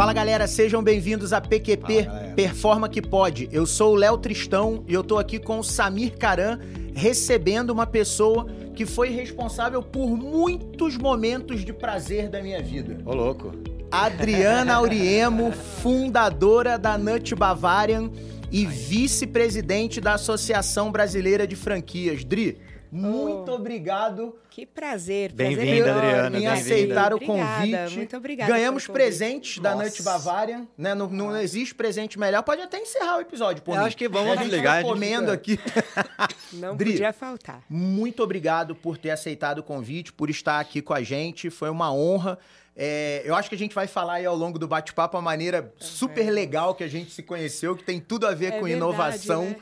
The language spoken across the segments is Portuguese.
Fala galera, sejam bem-vindos a PQP Fala, Performa que Pode. Eu sou o Léo Tristão e eu tô aqui com o Samir Caran recebendo uma pessoa que foi responsável por muitos momentos de prazer da minha vida. Ô, louco. Adriana Auriemo, fundadora da Nut Bavarian e vice-presidente da Associação Brasileira de Franquias. Dri, muito Oh. obrigado Que prazer. Bem-vinda. Adriana, em bem-vinda. aceitar o Obrigada, convite. Muito obrigada. Ganhamos presentes da Nossa. Nut Bavarian, né? Não, não existe presente melhor. Pode até encerrar o episódio, por Eu mim. acho que vamos a gente desligar, vai a gente comendo aqui. Não Dri. podia faltar. Muito obrigado por ter aceitado o convite, por estar aqui com a gente. Foi uma honra. É, eu acho que a gente vai falar aí ao longo do bate-papo a maneira super legal que a gente se conheceu, que tem tudo a ver É com verdade, inovação, né?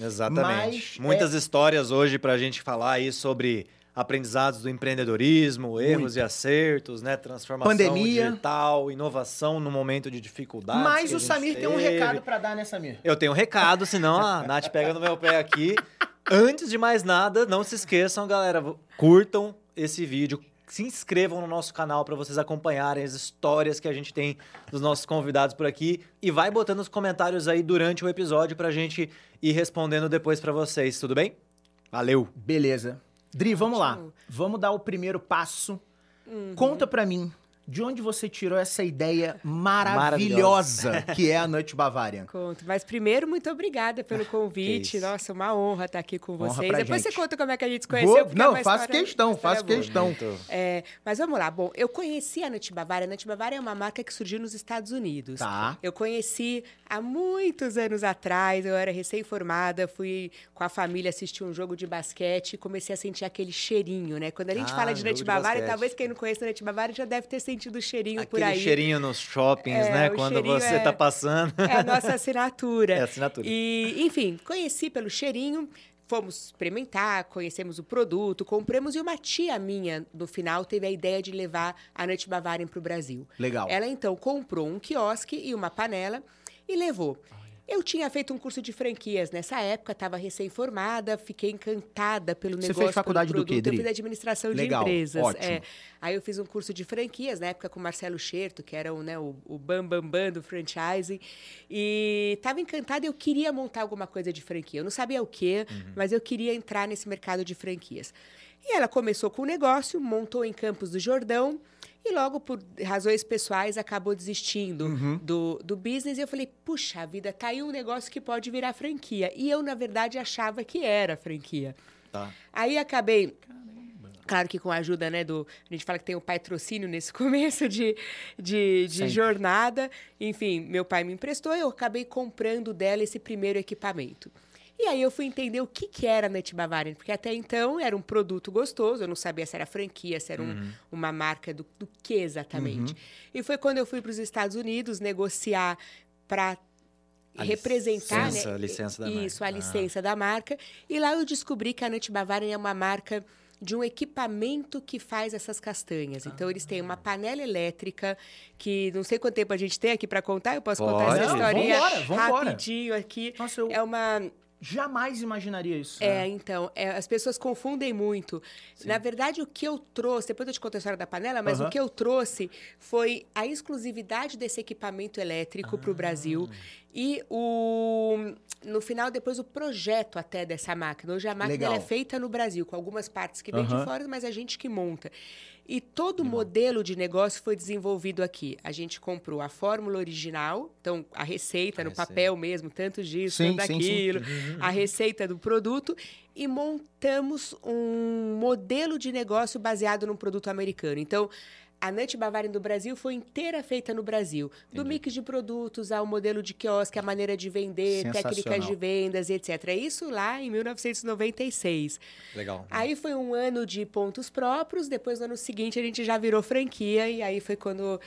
Exatamente. Mas, Muitas é- histórias hoje pra gente falar aí sobre aprendizados do empreendedorismo, erros e acertos, né? Transformação Pandemia. digital, inovação no momento de dificuldade. Mas o Samir tem um recado pra dar, né, Samir? Eu tenho um recado, senão a Nath pega no meu pé aqui. Antes de mais nada, não se esqueçam, galera, curtam esse vídeo, se inscrevam no nosso canal para vocês acompanharem as histórias que a gente tem dos nossos convidados por aqui e vai botando os comentários aí durante o episódio pra gente ir respondendo depois pra vocês, tudo bem? Valeu. Beleza. Dri, vamos lá. Vamos dar o primeiro passo. Uhum. Conta pra mim, de onde você tirou essa ideia maravilhosa que é a Nut Bavarian? Conto. Mas primeiro, muito obrigada pelo convite. Nossa, uma honra estar aqui com Honra vocês. pra Depois gente. você conta como é que a gente se conheceu. Vou- é não, uma faço história- questão, faço boa. questão. É, mas vamos lá. Bom, eu conheci a Nut Bavaria. A Nut Bavaria é uma marca que surgiu nos Estados Unidos. Tá. Eu conheci há muitos anos atrás, eu era recém-formada, fui com a família assistir um jogo de basquete e comecei a sentir aquele cheirinho, né? Quando a gente Ah, fala de Bavaria, basquete. talvez quem não conhece a Nut Bavaria já deve ter sentido o cheirinho por Aquele aí. cheirinho nos shoppings, É, né? Quando você é- tá passando. É a nossa assinatura. É a assinatura. E, enfim, conheci pelo cheirinho, fomos experimentar, conhecemos o produto, compramos e uma tia minha, no final, teve a ideia de levar a Nut Bavarian para o Brasil. Legal. Ela então comprou um quiosque e uma panela e levou. Eu tinha feito um curso de franquias nessa época, estava recém-formada, fiquei encantada pelo Você negócio. fez faculdade pelo do quê. Dri? Eu fiz administração Legal, de empresas. ótimo. é. Aí eu fiz um curso de franquias, na época com o Marcelo Scherto, que era o, né, o, o bam, bam, bam do franchising. E estava encantada, eu queria montar alguma coisa de franquia. Eu não sabia o quê, mas eu queria entrar nesse mercado de franquias. E ela começou com o negócio, montou em Campos do Jordão e logo, por razões pessoais, acabou desistindo do, do business. E eu falei, puxa vida, tá aí um negócio que pode virar franquia. E eu, na verdade, achava que era franquia. Tá. Aí acabei. Claro que com a ajuda, né, do. A gente fala que tem o patrocínio nesse começo de, de, de jornada. Enfim, meu pai me emprestou e eu acabei comprando dela esse primeiro equipamento. E aí eu fui entender o que, que era a Nut Bavarian, porque até então era um produto gostoso, eu não sabia se era franquia, se era um- uma marca do, do que exatamente. E foi quando eu fui para os Estados Unidos negociar para representar licença- né, a licença da isso, marca. a Ah. licença da marca. E lá eu descobri que a Nut Bavarian é uma marca de um equipamento que faz essas castanhas. Então eles têm uma panela elétrica que não sei quanto tempo a gente tem aqui para contar. Eu posso contar Pode. essa Não, historinha vambora, vambora. rapidinho aqui. Nossa, eu É uma jamais imaginaria isso. é, então, é, as pessoas confundem muito. Na verdade, o que eu trouxe, depois eu te conto a história da panela, mas Aham. o que eu trouxe foi a exclusividade desse equipamento elétrico para o Brasil e o no final depois o projeto até dessa máquina. Hoje a máquina é feita no Brasil com algumas partes que vêm Aham. de fora, mas a gente que monta. E todo o modelo de negócio foi desenvolvido aqui. A gente comprou a fórmula original, então a receita A no receita. papel mesmo, tanto disso, Sim, tanto sim, sim. daquilo, a receita do produto e montamos um modelo de negócio baseado num produto americano. Então, a Nut Bavarian do Brasil foi inteira feita no Brasil. Do mix de produtos ao modelo de quiosque, a maneira de vender, técnicas de vendas, etc. Isso lá em 1996. Legal. Aí foi um ano de pontos próprios, depois no ano seguinte a gente já virou franquia e aí foi quando,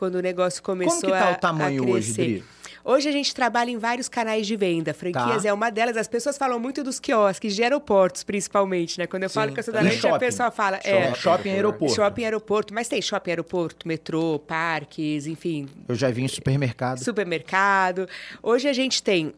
quando o negócio começou Como que tá a, o tamanho hoje. Dri? Hoje a gente trabalha em vários canais de venda. Franquias Tá. é uma delas. As pessoas falam muito dos quiosques, de aeroportos, principalmente, né? Quando eu falo Sim, que eu sou da E noite, a pessoa fala. Shopping, É, shopping e aeroporto. shopping e aeroporto. Mas tem shopping, aeroporto, metrô, parques, enfim, Eu já vi em supermercado. supermercado. Hoje a gente tem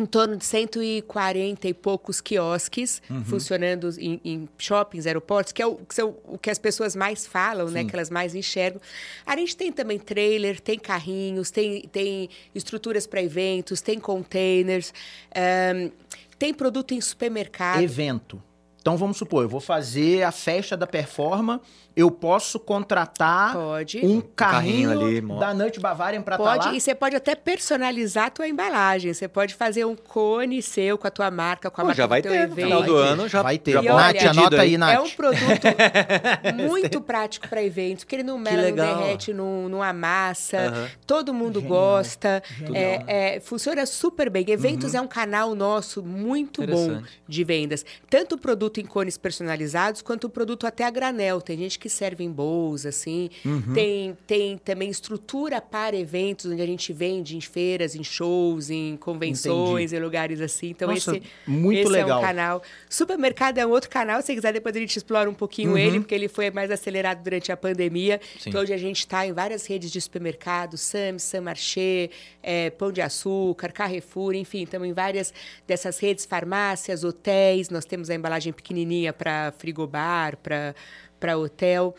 em torno de 140 e poucos quiosques Uhum. funcionando em, em shoppings, aeroportos, que é o que, são, o que as pessoas mais falam, né? Que elas mais enxergam. A gente tem também trailer, tem carrinhos, tem, tem estruturas para eventos, tem containers, ahn, tem produto em supermercado. Evento. Então vamos supor, eu vou fazer a festa da Performa, eu posso contratar Pode. um carrinho carrinho, ali, da Nut Bavarian para estar Pode, lá. e você pode até personalizar a tua embalagem. Você pode fazer um cone seu com a tua marca, com a Pô, marca já vai do teu ter, no evento. final do ano já vai ter. já E Nath, anota aí, Nath. É um produto muito prático para eventos, porque ele não mela, não derrete, não, não amassa. Todo mundo Genial. gosta. Genial. É, é, funciona super bem. Eventos é um canal nosso muito bom de vendas. Tanto o produto em cones personalizados, quanto o produto até a granel. Tem gente que serve em bowls, assim. Tem, tem também estrutura para eventos, onde a gente vende em feiras, em shows, em convenções, em lugares assim. Então, Nossa, esse, muito esse é legal. um canal. Supermercado é um outro canal. Se quiser, depois a gente explora um pouquinho ele, porque ele foi mais acelerado durante a pandemia. Sim. Então, hoje a gente está em várias redes de supermercado, Sam's, Samarché, é, Pão de Açúcar, Carrefour, enfim, estamos em várias dessas redes, farmácias, hotéis. Nós temos a embalagem pequenininha para frigobar, para hotel.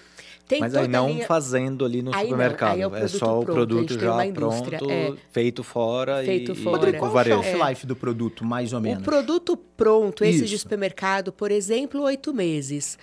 Tem Mas aí não linha... fazendo ali no Aí não, supermercado. aí é o é só o produto já pronto, é. feito fora Feito e, fora. Rodrigo, qual o é o varejo. shelf life do produto, mais ou menos? O produto pronto, esse de Isso. supermercado, por exemplo, oito meses.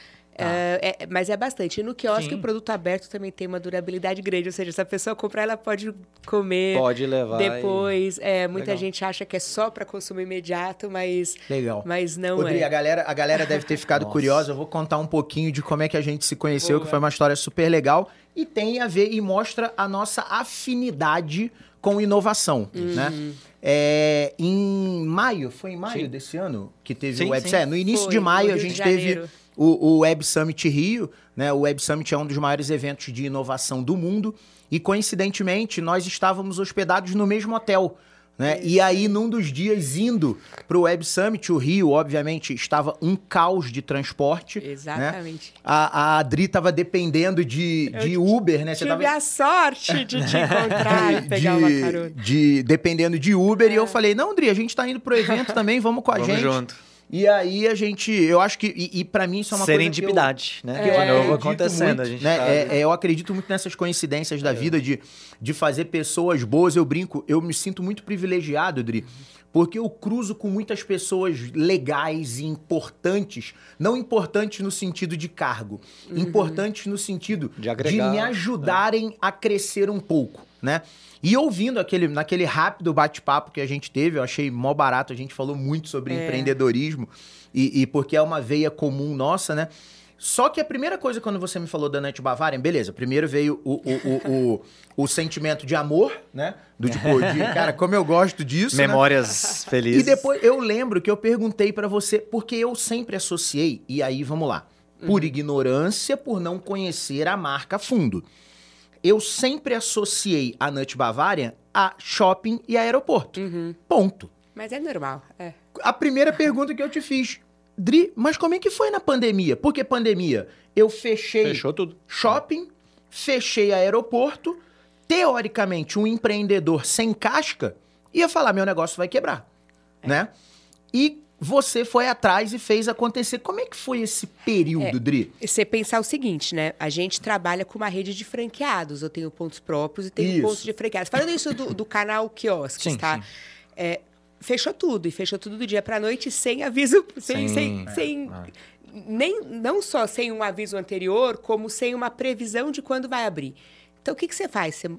É, é- mas é bastante. E no quiosque, Sim. o produto aberto também tem uma durabilidade grande. Ou seja, se a pessoa comprar, ela pode comer Pode levar. e- depois. É, muita Legal. gente acha que é só para consumo imediato, mas, Legal. mas não Rodrigo, a é. galera, a galera deve ter ficado curiosa. Eu vou contar um pouquinho de como é que a gente se conheceu, Boa. que foi uma história super legal. E tem a ver e mostra a nossa afinidade com inovação, Uhum. né? É, em maio, foi em maio Sim. desse ano que teve Sim, o. Summit. No início Foi, de maio a gente teve Janeiro. O, o Web Summit Rio, né? O Web Summit é um dos maiores eventos de inovação do mundo. E coincidentemente, nós estávamos hospedados no mesmo hotel. Né? E aí, num dos dias indo pro Web Summit, o Rio, obviamente, estava um caos de transporte. Né? Exatamente. A, a Adri tava dependendo de, Eu de Uber, né? Você Tive tava a sorte de te encontrar e pegar de, uma carona. É. de- dependendo de Uber. E eu falei, não, Adri, a gente tá indo pro evento também, vamos com a Vamos gente. junto. E aí a gente, eu acho que, e, e para mim isso é uma Serendipidade, coisa né? que eu, que eu De novo acontecendo. muito, a gente né? sabe. É, é, eu acredito muito nessas coincidências da vida de, de fazer pessoas boas. Eu brinco, eu me sinto muito privilegiado, Adri, porque eu cruzo com muitas pessoas legais e importantes, não importantes no sentido de cargo, importantes no sentido De agregar, me né? ajudarem a crescer um pouco, né? E ouvindo aquele, naquele rápido bate-papo que a gente teve, eu achei mó barato, a gente falou muito sobre É. empreendedorismo e, e porque é uma veia comum nossa, né? Só que a primeira coisa, quando você me falou da Nut Bavarian, beleza, primeiro veio o, o, o, o, sentimento de amor, né? Do tipo, de, cara, como eu gosto disso, né? Memórias felizes. E depois eu lembro que eu perguntei pra você, porque eu sempre associei, e aí vamos lá, por ignorância, por não conhecer a marca fundo. Eu sempre associei a Nut Bavarian a shopping e aeroporto. Ponto. Mas é normal. É. A primeira pergunta que eu te fiz, Dri, mas como é que foi na pandemia? Porque pandemia, eu fechei Fechou tudo. shopping, fechei aeroporto. Teoricamente, um empreendedor sem casca ia falar: meu negócio vai quebrar. Né? E você foi atrás e fez acontecer. Como é que foi esse período, Dri? E Você pensar o seguinte, né? A gente trabalha com uma rede de franqueados. Eu tenho pontos próprios e tenho Isso. pontos de franqueados. Falando isso do, do canal Quiosques, Sim, tá? sim. É, fechou tudo. E fechou tudo do dia pra noite sem aviso. Sem, Sim. sem, sem- Ah. nem, não só sem um aviso anterior, como sem uma previsão de quando vai abrir. Então, o que, que você faz? Você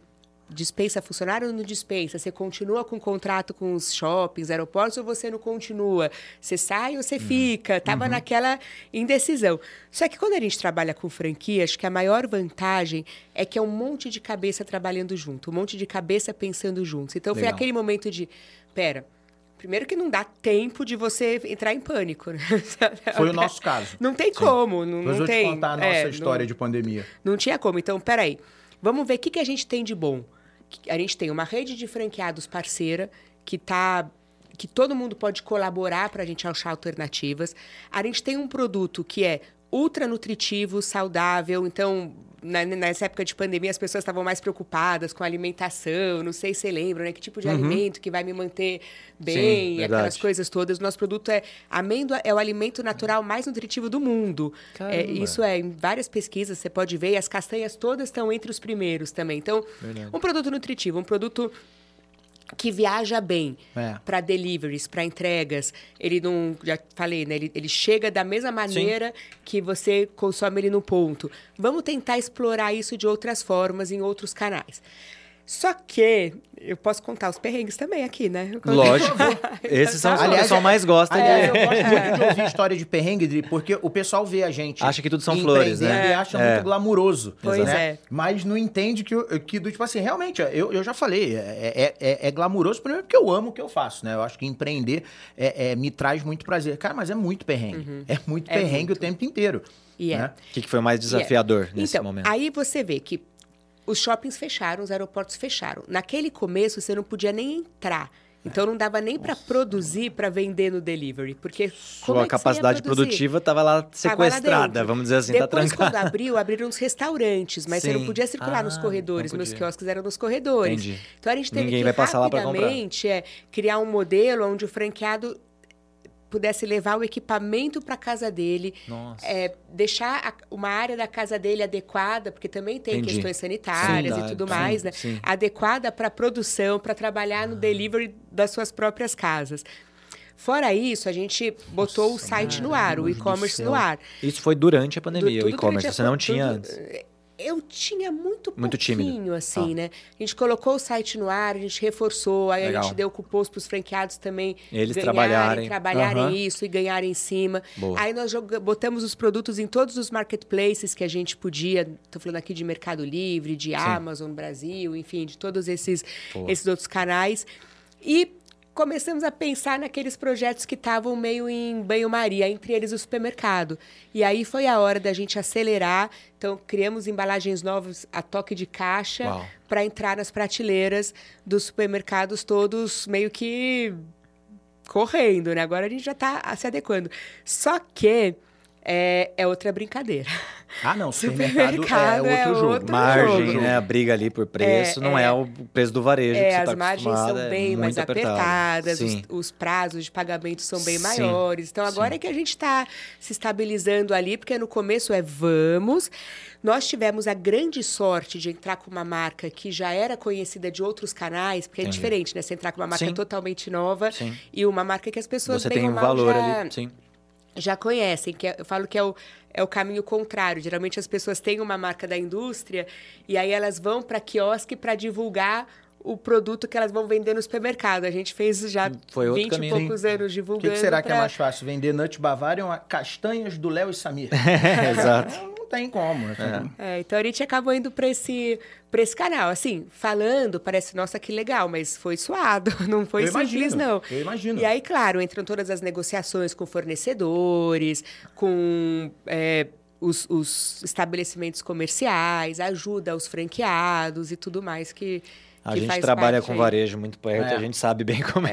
dispensa funcionário ou não dispensa? Você continua com contrato com os shoppings, aeroportos, ou você não continua? Você sai ou você Uhum. fica? Tava naquela indecisão. Só que quando a gente trabalha com franquia, acho que a maior vantagem é que é um monte de cabeça trabalhando junto, um monte de cabeça pensando juntos. Então, foi Legal. aquele momento de, pera... Primeiro que não dá tempo de você entrar em pânico. né? Foi o nosso caso. Não tem como, não, não eu tem. te contar a nossa é, história não- de pandemia. não tinha como. Então, peraí. Vamos ver o que, que a gente tem de bom. A gente tem uma rede de franqueados parceira que tá que todo mundo pode colaborar para a gente achar alternativas. A gente tem um produto que é ultra nutritivo, saudável. Então, na, nessa época de pandemia, as pessoas estavam mais preocupadas com a alimentação. Não sei se você lembra, né? Que tipo de Uhum. alimento que vai me manter Sim, bem, verdade. aquelas coisas todas. Nosso produto é amêndoa é o alimento natural mais nutritivo do mundo. É, isso é em várias pesquisas você pode ver. E as castanhas todas estão entre os primeiros também. Então, Verdade. um produto nutritivo, um produto que viaja bem É. para deliveries, para entregas. Ele não, já falei, né? Ele, ele chega da mesma maneira que você consome ele no ponto. Vamos tentar explorar isso de outras formas em outros canais. Só que eu posso contar os perrengues também aqui, né? Lógico. Esses são os que o Aliás, pessoal mais gosta Aliás, de... eu gosto muito de ouvir história de perrengue, Dri, porque o pessoal vê a gente. Acha que tudo são flores, né? E acha É. muito glamuroso. Pois né? é. Mas não entende que, o- que do tipo assim, realmente, eu, eu já falei, é, é, é, é glamuroso primeiro porque eu amo o que eu faço, né? Eu acho que empreender é, é, me traz muito prazer. Cara, mas é muito perrengue. É muito É perrengue muito. o tempo inteiro. E é. né? O que, que foi mais desafiador nesse então, momento? aí você vê que os shoppings fecharam, os aeroportos fecharam. Naquele começo, você não podia nem entrar. Então, não dava nem para produzir, para vender no delivery. Porque como Sua é capacidade produtiva estava lá Tava lá sequestrada, dentro. vamos dizer assim, Depois, tá trancada. quando abriu, abriram os restaurantes, mas você não podia circular Ah, nos corredores. Meus quiosques eram nos corredores. Entendi. Então a gente teve Ninguém que vai passar lá rapidamente é, criar um modelo onde o franqueado pudesse levar o equipamento para casa dele, Nossa. é, deixar a- uma área da casa dele adequada, porque também tem Entendi. questões sanitárias Sim, e tudo sim, mais, né? sim. Adequada para produção, para trabalhar no delivery das suas próprias casas. Fora isso, a gente botou o site no ar, o do e-commerce no ar. Isso foi durante a pandemia, Du- o e-commerce. Você não tinha tudo- antes. Eu tinha muito Muito tímido. pouquinho, assim, Ah. né? A gente colocou o site no ar, a gente reforçou, aí Legal. a gente deu cupons para os franqueados também Eles ganharem, trabalharem. trabalharem Aham. isso e ganharem em cima. Boa. Aí nós botamos os produtos em todos os marketplaces que a gente podia. Estou falando aqui de Mercado Livre, de Amazon Brasil, enfim, de todos esses, Boa. esses outros canais. E começamos a pensar naqueles projetos que estavam meio em banho-maria, entre eles o supermercado. E aí foi a hora da gente acelerar. Então, criamos embalagens novas a toque de caixa para entrar nas prateleiras dos supermercados todos meio que correndo, né? Agora a gente já está se adequando. Só que é, é outra brincadeira. Ah, não, supermercado, Supermercado é é outro jogo. outro Margem, jogo. né? A briga ali por preço É, não é, é. o preço do varejo que É, você as tá margens são é bem mais apertado. apertadas, os, os prazos de pagamento são bem Sim, maiores. Então, agora sim. é que a gente está se estabilizando ali, porque no começo é vamos. Nós tivemos a grande sorte de entrar com uma marca que já era conhecida de outros canais, porque é Entendi. diferente, né? Você entrar com uma marca Sim. totalmente nova e uma marca que as pessoas Você tem um valor já, ali, sim. já conhecem, que é- eu falo que é o, é o caminho contrário. Geralmente as pessoas têm uma marca da indústria e aí elas vão para quiosque para divulgar o produto que elas vão vender no supermercado. A gente fez já Foi outro 20 caminho. e poucos anos O que, divulgando. que será que é pra- mais fácil? Vender Nut Bavarian ou castanhas do Léo e Samir? Exato. Tem como. assim. É, então a gente acabou indo para esse, pra esse canal. Assim, falando, parece, nossa, que legal, mas foi suado, não foi Eu simples, imagino, não. eu imagino. E aí, claro, entram todas as negociações com fornecedores, com é, os, os estabelecimentos comerciais, ajuda aos franqueados e tudo mais que. A gente trabalha com aí. varejo muito perto, É. a gente sabe bem como é,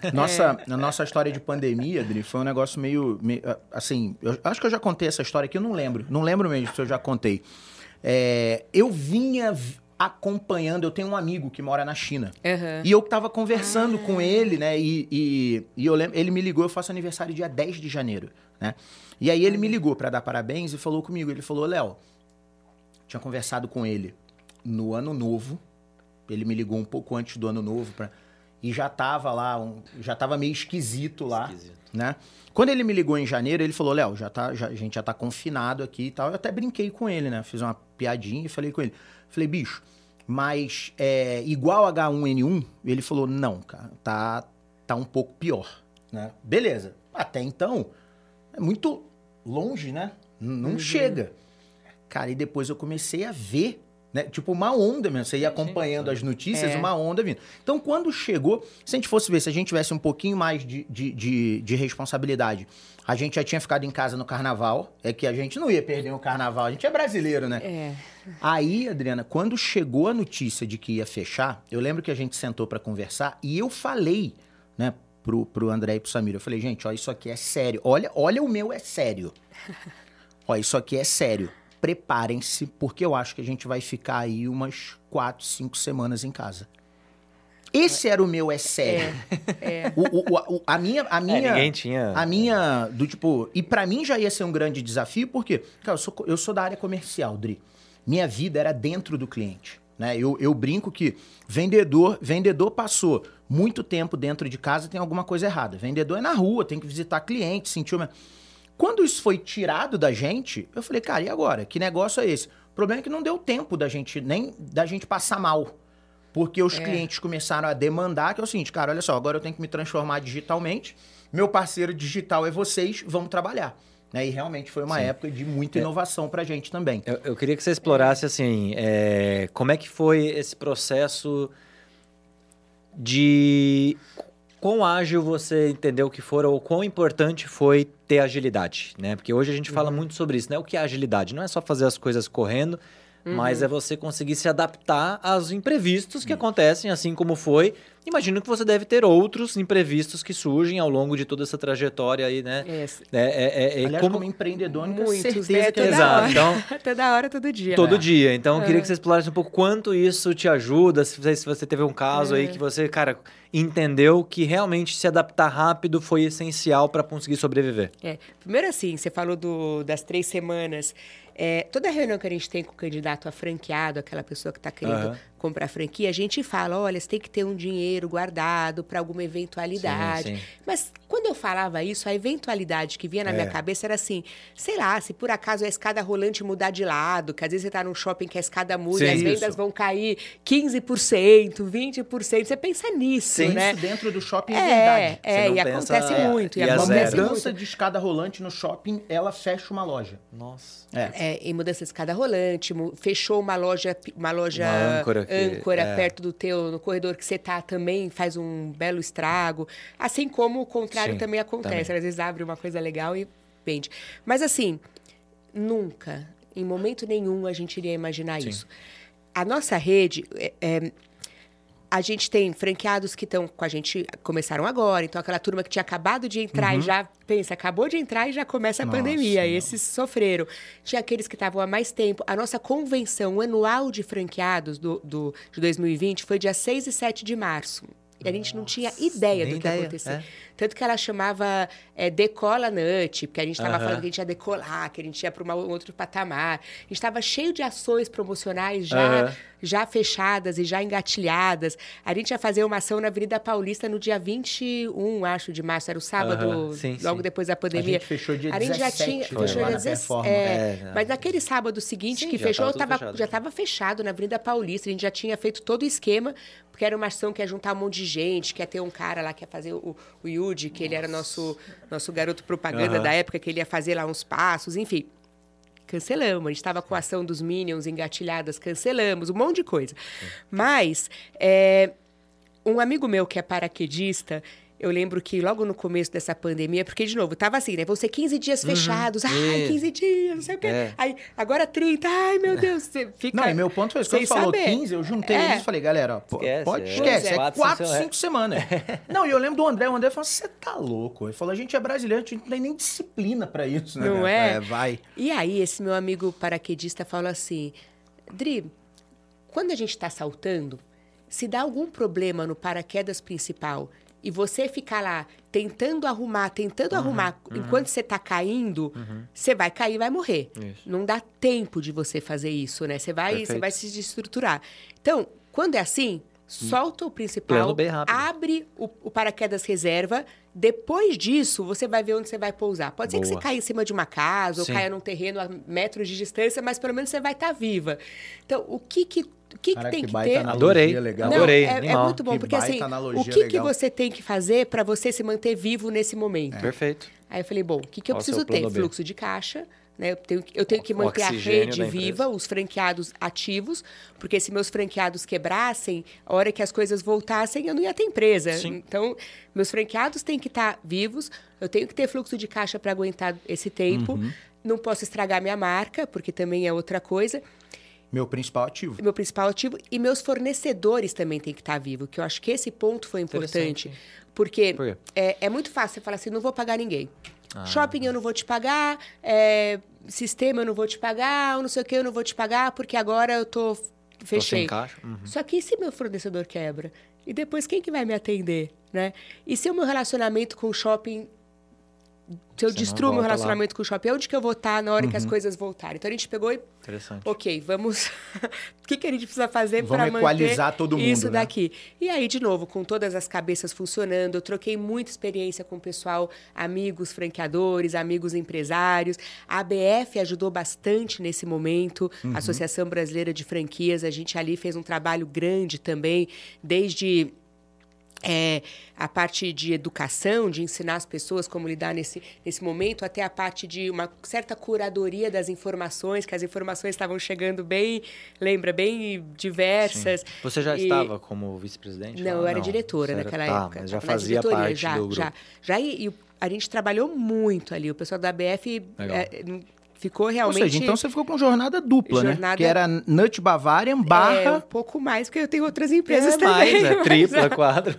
que é. Nossa, a nossa história de pandemia, Adri, foi um negócio meio, meio, assim, eu acho que eu já contei essa história aqui, eu não lembro. Não lembro mesmo se eu já contei. É, eu vinha acompanhando, eu tenho um amigo que mora na China. Aham. E eu tava conversando com ele, né? E, e, e eu lembro, ele me ligou, eu faço aniversário dia 10 de janeiro, né? E aí ele me ligou pra dar parabéns e falou comigo. Ele falou, Léo, tinha conversado com ele no ano novo. Ele me ligou um pouco antes do ano novo pra, e já tava lá, um- já tava meio esquisito lá, Esquisito. né? Quando ele me ligou em janeiro, ele falou, Léo, já tá, já- a gente já tá confinado aqui e tal. Eu até brinquei com ele, né? Fiz uma piadinha e falei com ele. Falei, bicho, mas é igual H1N1? Ele falou, não, cara, tá, tá um pouco pior, né? Beleza. Até então, é muito longe, né? Não chega. Cara, e depois eu comecei a ver, né? Tipo, uma onda mesmo. Você ia acompanhando as notícias, É. uma onda vindo. Então, quando chegou, se a gente fosse ver, se a gente tivesse um pouquinho mais de, de, de, de responsabilidade, a gente já tinha ficado em casa no carnaval, é que a gente não ia perder o carnaval, a gente é brasileiro, né? É. Aí, Adriana, quando chegou a notícia de que ia fechar, eu lembro que a gente sentou pra conversar e eu falei, né, pro, pro André e pro Samir, eu falei, gente, ó, isso aqui é sério. Olha, olha o meu é sério. Ó, isso aqui é sério. Preparem-se, porque eu acho que a gente vai ficar aí umas quatro, cinco semanas em casa. Esse era o meu é sério. É. O- o- o- a minha, a É, minha, ninguém tinha. a minha, do tipo, e pra mim já ia ser um grande desafio, porque, cara, eu sou, eu sou da área comercial, Dri. Minha vida era dentro do cliente, né? Eu, eu brinco que vendedor, vendedor passou muito tempo dentro de casa, tem alguma coisa errada. Vendedor é na rua, tem que visitar cliente, sentiu uma... Quando isso foi tirado da gente, eu falei, cara, e agora? Que negócio é esse? O problema é que não deu tempo da gente, nem da gente passar mal. Porque os É. clientes começaram a demandar, que é o seguinte, cara, olha só, agora eu tenho que me transformar digitalmente. Meu parceiro digital é vocês, vamos trabalhar. Né? E realmente foi uma Sim. época de muita inovação pra gente também. Eu, eu queria que você explorasse assim, é, como é que foi esse processo de quão ágil você entendeu que foram ou quão importante foi ter agilidade, né? Porque hoje a gente fala muito sobre isso, né? O que é agilidade? Não é só fazer as coisas correndo, mas é você conseguir se adaptar aos imprevistos que acontecem, assim como foi. Imagino que você deve ter outros imprevistos que surgem ao longo de toda essa trajetória aí, né? É, É, é, é, é Aliás, como... como, empreendedor, tenho muitos, certeza né? que é Toda Exato, hora. então- Toda hora, todo dia. Todo É. dia. Então, eu queria que você explorasse um pouco quanto isso te ajuda, se você, se você teve um caso aí que você, cara, entendeu que realmente se adaptar rápido foi essencial para conseguir sobreviver. É. Primeiro assim, você falou do- das três semanas. É, toda reunião que a gente tem com o candidato a franqueado, aquela pessoa que está querendo Aham. comprar franquia, a gente fala, olha, você tem que ter um dinheiro guardado para alguma eventualidade. Sim, sim. Mas quando eu falava isso, a eventualidade que vinha na minha É. cabeça era assim, sei lá, se por acaso a escada rolante mudar de lado, que às vezes você está num shopping que a escada muda Sim. e as vendas Isso. vão cair 15%, 20%, você pensa nisso, Sim. né? Isso dentro do shopping é, É, verdade. é, Você não e pensa- acontece é, muito. E, e Uma acontece mudança muito. de escada rolante no shopping, ela fecha uma loja. Nossa. É. É, em mudança de escada rolante, fechou uma loja, uma loja Uma âncora que- âncora é. perto do teu, no corredor que você tá também, faz um belo estrago. Assim como o contrário Sim, também acontece. também. Às vezes abre uma coisa legal e vende. Mas assim, nunca, em momento nenhum, a gente iria imaginar Sim. isso. A nossa rede, é, é, a gente tem franqueados que estão com a gente, começaram agora. Então, aquela turma que tinha acabado de entrar e já pensa, acabou de entrar e já começa a Nossa, pandemia. não. Esses sofreram. Tinha aqueles que estavam há mais tempo. A nossa convenção anual de franqueados do, do, de 2020 foi dia 6 e 7 de março. E a gente não tinha ideia do que ideia, ia acontecer. é. Tanto que ela chamava é, Decola Nut, porque a gente estava falando que a gente ia decolar, que a gente ia para um outro patamar. A gente estava cheio de ações promocionais já, já fechadas e já engatilhadas. A gente ia fazer uma ação na Avenida Paulista no dia 21, acho, de março. Era o sábado, sim, logo sim. depois da A pandemia. gente fechou dia A gente já 17 tinha, Foi fechou dia na 16. Performa. É, É, né? mas naquele sábado seguinte Sim, que já fechou, tava tava, já estava fechado na Avenida Paulista. A gente já tinha feito todo o esquema, porque era uma ação que ia juntar um monte de gente, que ia ter um cara lá que ia fazer o, o Que ele era nosso, nosso garoto propaganda Aham. da época, que ele ia fazer lá uns passos, enfim. Cancelamos. A gente estava com a ação dos Minions engatilhadas, cancelamos, um monte de coisa. Mas, é, um amigo meu que é paraquedista, eu lembro que logo no começo dessa pandemia, porque, de novo, tava assim, né? Vão ser 15 dias fechados. Ai, Isso. 15 dias, não sei o quê. É. Aí, agora 30. Ai, meu Deus. Você fica... Não, e meu ponto foi esse. Quando sem falou saber. 15, eu juntei É. eles e falei, galera, pô, Esquece, pode é. esquece. É Quatro, 4, cinco, 5 semanas. Não, e eu lembro do André. O André falou, você tá louco. Ele falou, a gente é brasileiro, a gente não tem nem disciplina pra isso, né? Não cara? é? vai. E aí, esse meu amigo paraquedista falou assim: Dri, quando a gente está saltando, se dá algum problema no paraquedas principal e você ficar lá tentando arrumar, tentando arrumar, enquanto você está caindo, você vai cair e vai morrer. Isso. Não dá tempo de você fazer isso, né? Você vai, você vai se desestruturar. Então, quando é assim, solta o principal, abre o, o paraquedas reserva. Depois disso, você vai ver onde você vai pousar. Pode ser que Boa. você caia em cima de uma casa ou Sim. caia num terreno a metros de distância, mas pelo menos você vai estar viva. Então, o que que, o que, que Cara, tem que que, ter? analogia Adorei. legal. Não, Adorei, é, é muito bom, Que porque assim, o que, que você tem que fazer para você se manter vivo nesse momento? Perfeito. Aí eu falei, bom, o que, que eu Qual preciso ter? B? Fluxo de caixa, né? Eu tenho, que- eu tenho que manter a rede viva, os franqueados ativos, porque se meus franqueados quebrassem, a hora que as coisas voltassem, eu não ia ter empresa. Sim. Então, meus franqueados têm que estar vivos, eu tenho que ter fluxo de caixa para aguentar esse tempo. Uhum. Não posso estragar minha marca, porque também é outra coisa. Meu principal ativo. Meu principal ativo. E meus fornecedores também têm que estar vivos, que eu acho que esse ponto foi importante. Porque Por é, é muito fácil você falar assim, não vou pagar ninguém. Ah. Shopping eu não vou te pagar, é, sistema eu não vou te pagar, ou não sei o que eu não vou te pagar, porque agora eu tô fechei. caixa. Uhum. Só que e se meu fornecedor quebra? E depois quem que vai me atender, né? E se o meu relacionamento com o shopping se eu Você destruo meu volta lá. relacionamento com o shopping, onde que eu vou estar na hora que as coisas voltarem? Então a gente pegou e Interessante. Ok, vamos. o que, que a gente precisa fazer para manter equalizar todo mundo, isso né? daqui? E aí, de novo, com todas as cabeças funcionando, eu troquei muita experiência com o pessoal, amigos franqueadores, amigos empresários. A ABF ajudou bastante nesse momento, Uhum. a Associação Brasileira de Franquias. A gente ali fez um trabalho grande também, desde é, a parte de educação, de ensinar as pessoas como lidar nesse, nesse momento, até a parte de uma certa curadoria das informações, que as informações estavam chegando bem, lembra, bem diversas. Sim. Você já E- estava como vice-presidente? Não, eu era diretora Você era- naquela tá, época. Já fazia parte já, do grupo. Já, já e, e a gente trabalhou muito ali. O pessoal da ABF Legal. é, ficou Ou realmente... seja, então você ficou com jornada dupla, né? Jornada- Que era Nut Bavarian É, um barra... pouco mais, porque eu tenho outras empresas É também. mais, é mas- tripla, quadra.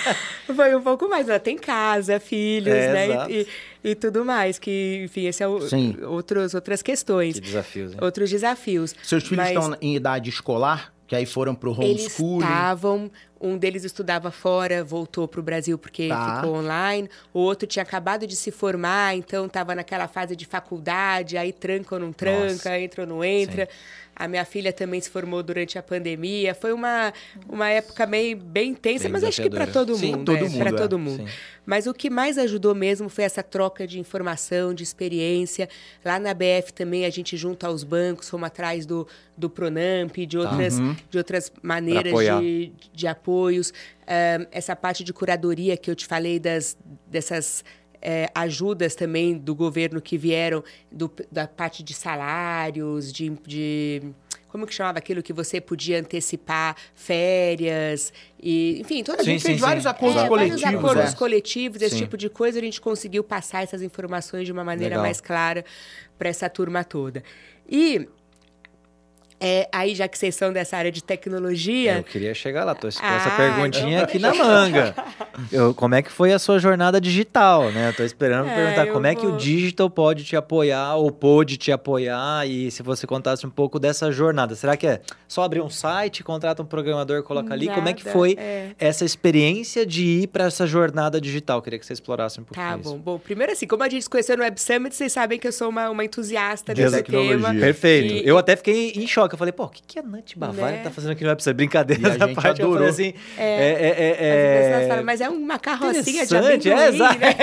Foi um pouco mais. Ela tem casa, filhos, É, né? exato. E, e tudo mais. Que, enfim, esse é o, Sim. outros, outras questões, que desafios, hein? outros desafios. Seus filhos Mas estão em idade escolar? Que aí foram pro Eles homeschooling? estavam. Um deles estudava fora, voltou para o Brasil porque Tá. ficou online. O outro tinha acabado de se formar, então estava naquela fase de faculdade, aí tranca ou não tranca, Nossa. entra ou não entra. A minha filha também se formou durante a pandemia. Foi uma, uma época meio, bem intensa, Bem mas acho que para desafiadora. todo Sim, mundo. todo é, mundo, Para é. todo mundo. Sim. Mas o que mais ajudou mesmo foi essa troca de informação, de experiência. Lá na BF também, a gente, junto aos bancos, fomos atrás do, do Pronamp, de outras, de outras maneiras de, de apoios. Ah, essa parte de curadoria que eu te falei das, dessas eh, ajudas também do governo que vieram do- da parte de salários, de, de- como que chamava aquilo que você podia antecipar férias e enfim A todas Sim, gente sim, fez sim. vários acordos é, coletivos, vários acordos é. coletivos, esse tipo de coisa, a gente conseguiu passar essas informações de uma maneira Legal. mais clara para essa turma toda. E é, aí, já que vocês são dessa área de tecnologia, Eu queria chegar lá, tô com essa Ah, perguntinha então aqui na manga. Eu, como é que foi a sua jornada digital, né? Eu tô esperando É, perguntar eu como é que o vou- digital pode te apoiar ou pôde te apoiar e se você contasse um pouco dessa jornada. Será que é só abrir um site, contrata um programador, coloca ali? Como é que Nada, foi é. essa experiência de ir para essa jornada digital? Queria que você explorasse um pouquinho Tá isso. bom. Bom, primeiro assim, como a gente se conheceu no Web Summit, vocês sabem que eu sou uma, uma entusiasta De desse tecnologia. tema. Perfeito. E- Eu até fiquei em choque. Eu falei, pô, o que, que a Nut Bavária Né? tá fazendo aqui no Web Summit? Brincadeira E a essa gente parte. Eu adorou. falei assim, é, é, é, As é- pessoas falam, mas é uma carrocinha de Interessante, amendoim, é, exato. né?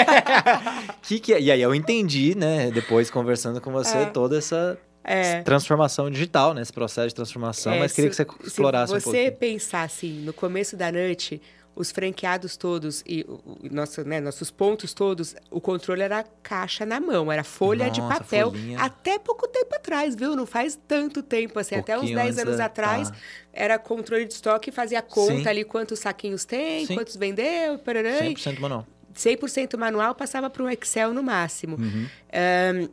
que que é? E aí eu entendi, né, depois conversando com você, É. toda essa É. transformação digital, né, esse processo de transformação, É, mas queria que se- você explorasse se um você pouquinho. pensar assim, no começo da noite, os franqueados todos e o- nosso, né, nossos pontos todos, o controle era caixa na mão, era folha de Nossa, papel. folhinha. Até pouco tempo atrás, viu? Não faz tanto tempo assim, até uns Pouquinho 10 antes anos da- atrás, tá. era controle de estoque, fazia conta Sim. ali quantos saquinhos tem, Sim. quantos vendeu, parará, e 100% manual. 100% manual, passava para um Excel no máximo. Uhum. Ahn,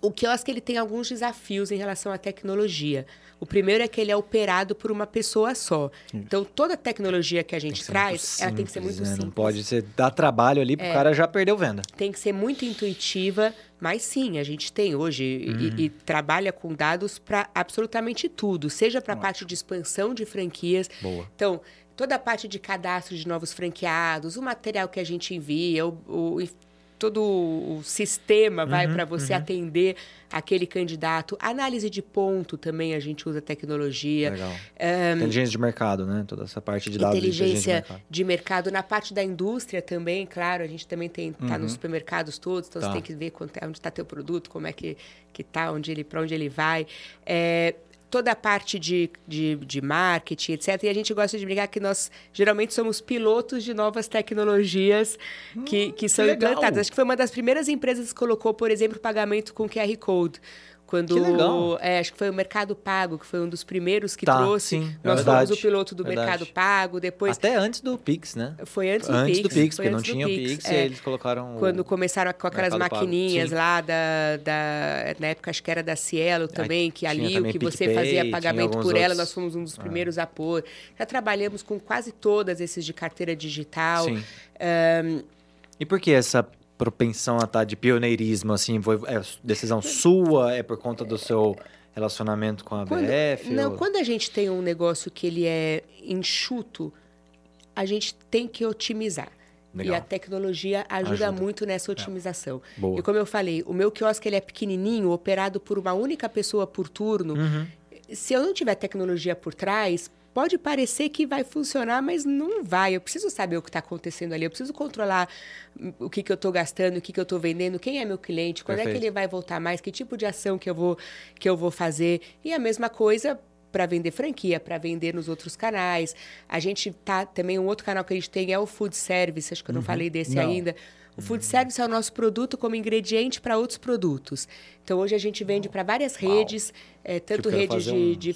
o quiosque ele tem alguns desafios em relação à tecnologia. O primeiro é que ele é operado por uma pessoa só. Então, toda tecnologia que a gente que traz, muito ela tem que ser muito simples, né? simples. É. Não pode ser dar trabalho ali pro cara já perdeu venda. Tem que ser muito intuitiva, mas sim, a gente tem hoje e- Uhum. e, e trabalha com dados para absolutamente tudo, seja para a parte de expansão de franquias. Boa. Então, toda a parte de cadastro de novos franqueados, o material que a gente envia, o, o- todo o sistema vai Uhum, para você atender aquele candidato. Análise de ponto também a gente usa tecnologia. Legal. inteligência de mercado, né? Toda essa parte de dados de inteligência de mercado. de mercado. Na parte da indústria também, claro, a gente também tem tá nos supermercados todos, então Tá. você tem que ver quanto é, onde está teu produto, como é que, que tá, onde ele, para onde ele vai. É, toda a parte de, de, de marketing, etc. E a gente gosta de brincar que nós geralmente somos pilotos de novas tecnologias que, que são legal. implantadas. Acho que foi uma das primeiras empresas que colocou, por exemplo, pagamento com QR Code. Quando, Que legal. é, acho que foi o Mercado Pago, que foi um dos primeiros que Tá, trouxe. sim, é Nós verdade, fomos o piloto do verdade. Mercado Pago, depois Até antes do Pix, né? foi antes do antes Pix. do Pix, porque não antes tinha o Pix, e é. aí eles colocaram Quando começaram com aquelas maquininhas lá da, da. Na época acho que era da Cielo também, que tinha ali o que você PicPay, fazia tinha pagamento por ela, outros. Ah. nós fomos um dos primeiros a pôr. Já trabalhamos com quase todas esses de carteira digital. Sim. E por que essa propensão a estar de pioneirismo, assim? Foi é decisão sua? É por conta do seu relacionamento com a Quando, BF? não, ou- quando a gente tem um negócio que ele é enxuto, a gente tem que otimizar. Legal. E a tecnologia ajuda, Ajuda. muito nessa otimização. Boa. E como eu falei, o meu quiosque ele é pequenininho, operado por uma única pessoa por turno. Uhum. Se eu não tiver tecnologia por trás, pode parecer que vai funcionar, mas não vai. Eu preciso saber o que está acontecendo ali. Eu preciso controlar hum, o que, que eu estou gastando, o que, que eu estou vendendo, quem é meu cliente, quando é Perfeito. que ele vai voltar mais, que tipo de ação que eu vou, que eu vou fazer. E a mesma coisa para vender franquia, para vender nos outros canais. A gente tá também um outro canal que a gente tem é o food service, acho que eu não falei desse Não. ainda. O food service é o nosso produto como ingrediente para outros produtos. Então hoje a gente vende para várias redes, é, tanto Tipo, redes de, um de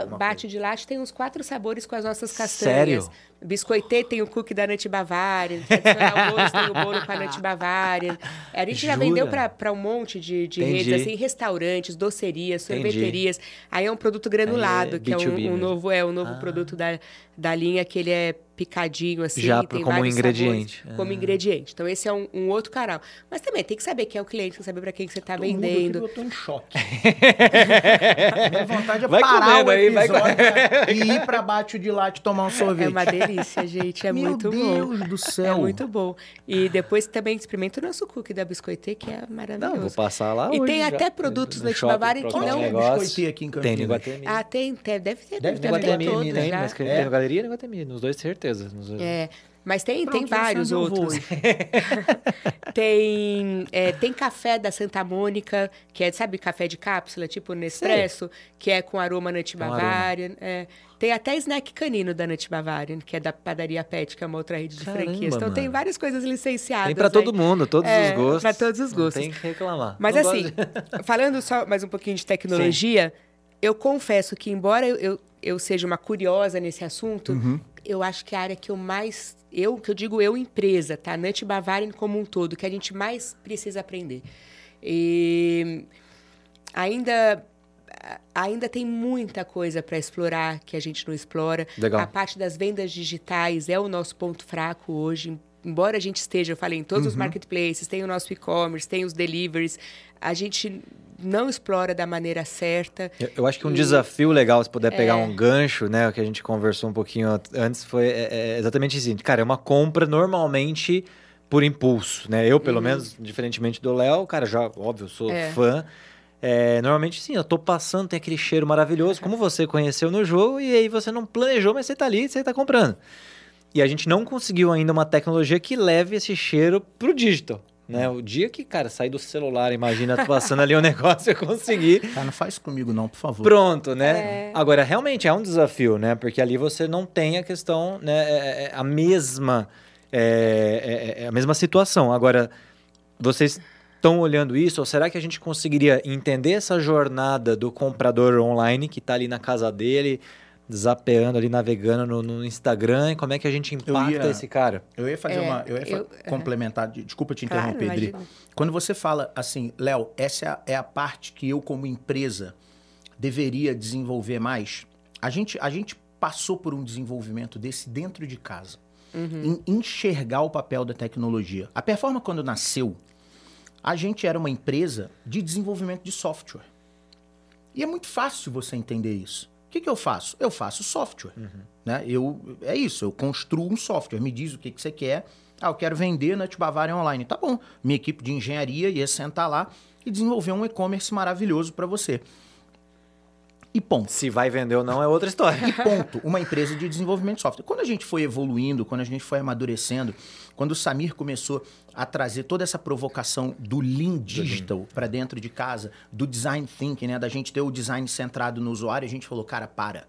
alguma bate de latte tem uns quatro sabores com as nossas castanhas. Sério? Biscoitê tem o cookie da Nut Bavarian, tradicional bolos tem o bolo com a Nut Bavarian. A gente já Jura? vendeu para um monte de, de Entendi. redes, assim, restaurantes, docerias, Entendi. sorveterias. Aí é um produto granulado, Aí é que é um, B2B um novo, é um novo Ah. produto da, da linha, que ele é picadinho, assim, Já tem como vários ingrediente. sabores como Ah. ingrediente. Então, esse é um, um outro canal. Mas também tem que saber quem é o cliente, tem que saber para quem que você está Todo mundo aqui vendendo. botou em choque. Minha vontade é Vai parar o aí, vai episódio e ir pra bate de latte tomar um sorvete. É uma delícia, gente. É Meu muito bom. Deus do É céu. muito bom. E depois também experimenta o nosso cookie da Biscoitê, que é maravilhoso. Não, vou passar lá E hoje tem já. até produtos No Itibavari que não- é negócio. Biscoitê aqui em Tem Campinas? no Iguatemi. Ah, tem, tem deve ter, Deve deve ter ter Iguatemi, todos tem, já. mas que- É. tem no Galeria e no Iguatemi, nos dois, certeza. Nos dois. É, mas tem, Pronto, tem vários outros. Tem, é, tem café da Santa Mônica, que é, sabe, café de cápsula, tipo Nespresso, que é com aroma Nut. Bavarian. É. Tem até snack canino da Nut Bavarian, que é da Padaria Pet, que é uma outra rede de Caramba, franquias. Então tem mano. várias coisas licenciadas. Tem pra aí. todo mundo, todos É, os gostos. pra todos os Não gostos. tem que reclamar. Mas Não assim, de- falando só mais um pouquinho de tecnologia, eu confesso que, embora eu, eu, eu seja uma curiosa nesse assunto, Uhum. Eu acho que a área que eu mais. Eu, que eu digo eu, empresa, tá? Nut Bavarian como um todo, que a gente mais precisa aprender. E ainda. Ainda tem muita coisa para explorar que a gente não explora. Legal. A parte das vendas digitais é o nosso ponto fraco hoje. Embora a gente esteja, eu falei, em todos Uhum. os marketplaces, tem o nosso e-commerce, tem os deliveries, a gente não explora da maneira certa. Eu, eu acho que um E- desafio legal, se puder pegar É. um gancho, né? O que a gente conversou um pouquinho an- antes foi é, é exatamente isso. Cara, é uma compra normalmente por impulso, né? Eu, pelo menos, diferentemente do Léo, cara, já, óbvio, sou Uhum. É. fã. É, normalmente, sim, eu tô passando, tem aquele cheiro maravilhoso, como você conheceu no jogo, e aí você não planejou, mas você tá ali e você tá comprando. E a gente não conseguiu ainda uma tecnologia que leve esse cheiro pro digital. Né? O dia que, cara, sair do celular, imagina tu passando ali um negócio e eu conseguir Cara, não faz comigo não, por favor. Pronto, né? É. Agora, realmente é um desafio, né? Porque ali você não tem a questão, né? é- é a mesma, é, é- é a mesma situação. Agora, vocês estão olhando isso? Ou será que a gente conseguiria entender essa jornada do comprador online que está ali na casa dele, zapeando ali, navegando no, no Instagram? E como é que a gente impacta ia- esse cara? Eu ia fazer É, uma. Eu ia fa- eu- é. complementar. de- Desculpa te Claro, interromper, Dri. imagina. Quando você fala assim, Léo, essa é a, é a parte que eu, como empresa, deveria desenvolver mais. A gente, a gente passou por um desenvolvimento desse dentro de casa. Uhum. Em enxergar o papel da tecnologia. A Performa, quando nasceu, a gente era uma empresa de desenvolvimento de software. E é muito fácil você entender isso. O que, que eu faço? Eu faço software. Né? Eu, é isso, eu construo um software. Me diz o que, que você quer. Ah, eu quero vender Nut Bavaria online. Tá bom. Minha equipe de engenharia ia sentar lá e desenvolver um e-commerce maravilhoso para você. E ponto. Se vai vender ou não é outra história. E ponto. Uma empresa de desenvolvimento de software. Quando a gente foi evoluindo, quando a gente foi amadurecendo, quando o Samir começou a trazer toda essa provocação do Lean Digital para dentro de casa, do Design Thinking, né? Da gente ter o design centrado no usuário, a gente falou, cara, para.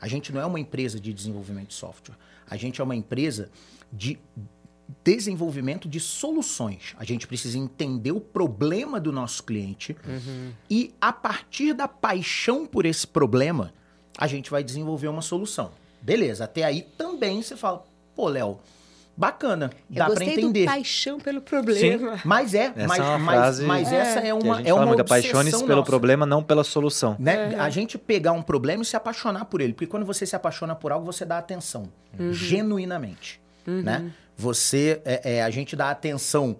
A gente não é uma empresa de desenvolvimento de software. A gente é uma empresa de desenvolvimento de soluções. A gente precisa entender o problema do nosso cliente e, a partir da paixão por esse problema, a gente vai desenvolver uma solução. Beleza, até aí também você fala, pô, Léo, bacana, Eu dá pra gostei entender. do paixão pelo problema. Mas é, Essa mas, é uma mas- frase mas essa é Que a uma, gente é uma muito, apaixone-se pelo nossa. problema, não pela solução. Né? A gente pegar um problema e se apaixonar por ele. Porque quando você se apaixona por algo, você dá atenção. Uhum. Genuinamente. Né? Você, é, é, a gente dá atenção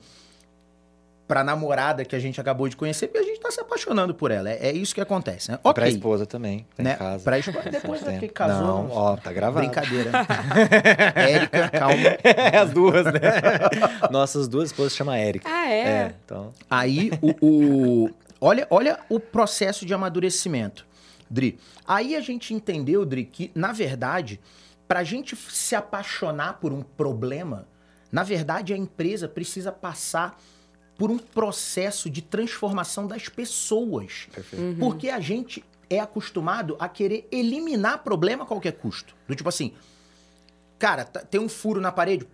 pra namorada que a gente acabou de conhecer, porque a gente tá se apaixonando por ela. É, é isso que acontece, né? E Ok. Pra esposa também, tá né? em casa. Pra esposa. Depois é que casou. Não, ó, tá gravado. Brincadeira. Érica, calma. É, as duas, né? Nossas duas esposas se chama Érica. Ah, é? então. Aí, o, o- olha, olha o processo de amadurecimento, Dri. Aí a gente entendeu, Dri, que, na verdade, para a gente se apaixonar por um problema, na verdade, a empresa precisa passar por um processo de transformação das pessoas. Perfeito. Porque a gente é acostumado a querer eliminar problema a qualquer custo. Do tipo assim, cara, tá- tem um furo na parede,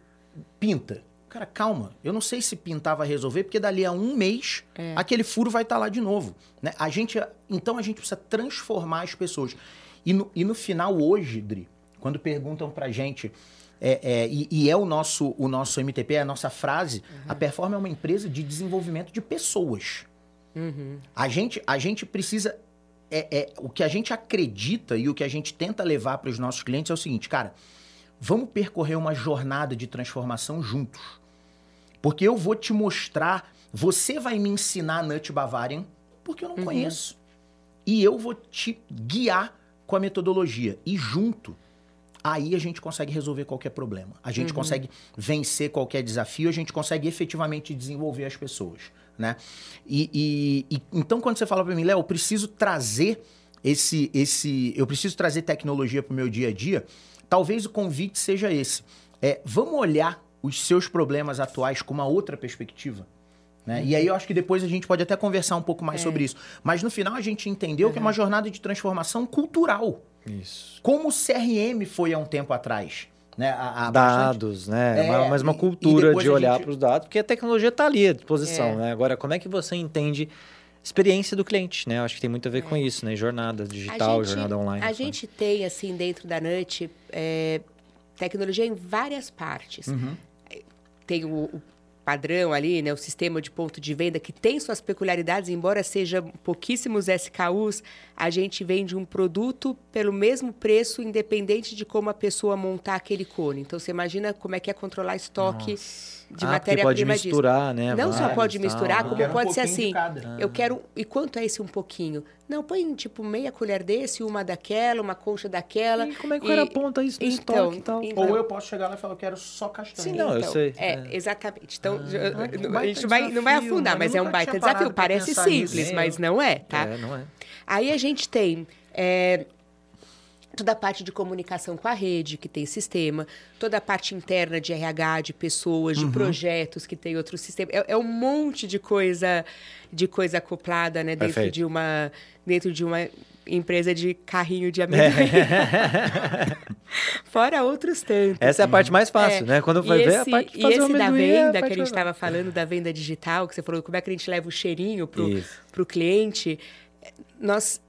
pinta. Cara, calma, eu não sei se pintar vai resolver, porque dali a um mês aquele furo vai estar lá de novo. Né? A gente, então a gente precisa transformar as pessoas. E no, e no final, hoje, Dri, quando perguntam pra gente, é, é, e, e é o nosso, o nosso MTP, é a nossa frase, a Performa é uma empresa de desenvolvimento de pessoas. A gente, a gente precisa. É, é, o que a gente acredita e o que a gente tenta levar para os nossos clientes é o seguinte, cara, vamos percorrer uma jornada de transformação juntos. Porque eu vou te mostrar, você vai me ensinar Nut Bavarian, porque eu não conheço. E eu vou te guiar com a metodologia. E junto, aí a gente consegue resolver qualquer problema. A gente consegue vencer qualquer desafio, a gente consegue efetivamente desenvolver as pessoas, né? E, e- e- então quando você fala para mim, Léo, eu preciso trazer esse, esse, eu preciso trazer tecnologia para o meu dia a dia. Talvez o convite seja esse. É, vamos olhar os seus problemas atuais com uma outra perspectiva. Né? E aí eu acho que depois a gente pode até conversar um pouco mais sobre isso. Mas no final a gente entendeu que é uma jornada de transformação cultural. Isso. Como o CRM foi há um tempo atrás. Né? Há bastante- Dados, né? É, Uma- mas uma e cultura de a olhar gente- para os dados, porque a tecnologia está ali à disposição, É. né? Agora, como é que você entende experiência do cliente, né? Eu acho que tem muito a ver com isso, né? Jornada digital, jornada online. A né? gente tem, assim, dentro da NUT, é, tecnologia em várias partes. Uhum. Tem o, o padrão ali, né, o sistema de ponto de venda, que tem suas peculiaridades, embora seja pouquíssimos SKUs, a gente vende um produto pelo mesmo preço, independente de como a pessoa montar aquele cone. Então, você imagina como é que é controlar estoque de Ah, pode matéria-prima disso. misturar, né? Não só vários, pode tal. misturar, Eu como um pode ser assim. Eu quero. E quanto é esse um pouquinho? Não, põe tipo meia colher desse, uma daquela, uma concha daquela. E como é que o cara aponta isso no então, estoque e tal? então- Ou eu posso chegar lá e falar, eu quero só castanha. Sim, não, eu Então, sei. É, É. exatamente. Então, Ah, que a baita gente não vai, não vai afundar, mano. mas Eu é um baita desafio. Parece simples, nisso. mas não é, tá? É, não é. Aí a gente tem é, toda a parte de comunicação com a rede, que tem sistema, toda a parte interna de RH, de pessoas, Uhum. de projetos, que tem outro sistema. É, é um monte de coisa, de coisa acoplada, né, dentro Perfeito. de uma dentro de uma empresa de carrinho de amendoim. Fora outros tantos. Essa é a parte mais fácil, É, né? Quando e vai ver, a esse- parte de e fazer o esse da é a venda que parte a gente estava falando, da venda digital, que você falou, como é que a gente leva o cheirinho Isso. pro cliente. Nós,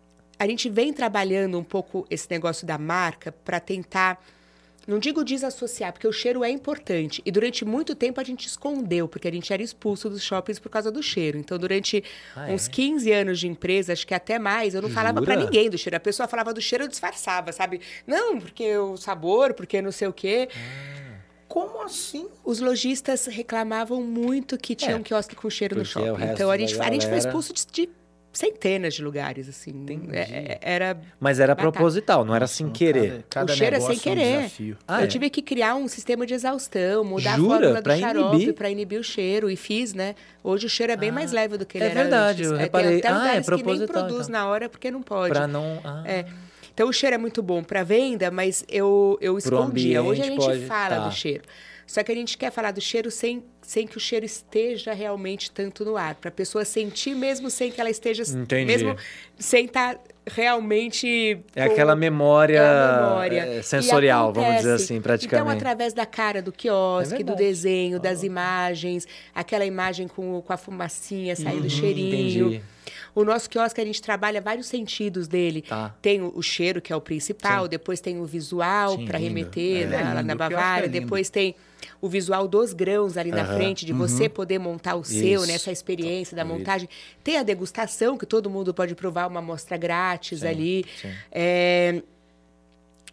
a gente vem trabalhando um pouco esse negócio da marca para tentar, não digo desassociar, porque o cheiro é importante. E durante muito tempo a gente escondeu, porque a gente era expulso dos shoppings por causa do cheiro. Então, durante Ah, uns é? 15 anos de empresa, acho que até mais, eu não falava para Jura? ninguém do cheiro. A pessoa falava do cheiro, eu disfarçava, sabe? Não, porque o sabor, porque não sei o quê. Como assim? Os lojistas reclamavam muito que tinha É, um quiosque com cheiro no shopping. Então a gente, a gente foi expulso de, de centenas de lugares, assim. É- é- era. Mas era Batata. proposital, não era sem querer. Cada O cheiro é negócio sem um querer. desafio. Ah, eu é? tive que criar um sistema de exaustão, mudar Jura? a fórmula do Pra xarope inibir? para inibir o cheiro. E fiz, né? Hoje o cheiro é bem mais leve do que ele é era verdade, antes. eu É, reparei. Tem até Ah, é que nem produz então. na hora porque não pode. Pra não. Ah, É. Então o cheiro é muito bom para venda, mas eu, eu escondia. Hoje a ambiente gente pode- fala tá. do cheiro. Só que a gente quer falar do cheiro sem, sem que o cheiro esteja realmente tanto no ar. Para a pessoa sentir mesmo sem que ela esteja. Entendi. Mesmo sem estar realmente. É com- aquela memória, é memória. é, sensorial, vamos dizer assim, praticamente. Então, através da cara do quiosque, É do desenho, das imagens, aquela imagem com, com a fumacinha saindo cheirinho. Uhum, entendi. O nosso quiosque, a gente trabalha vários sentidos dele. Tá. Tem o, o cheiro, que é o principal, depois tem o visual, Sim, para remeter É, né, é lindo, na o quiosque Bavária. é depois tem o visual dos grãos ali na Aham. frente, de você poder montar o seu, Isso. né, experiência da Isso. montagem. Tem a degustação, que todo mundo pode provar uma amostra grátis Sim, ali. sim. É,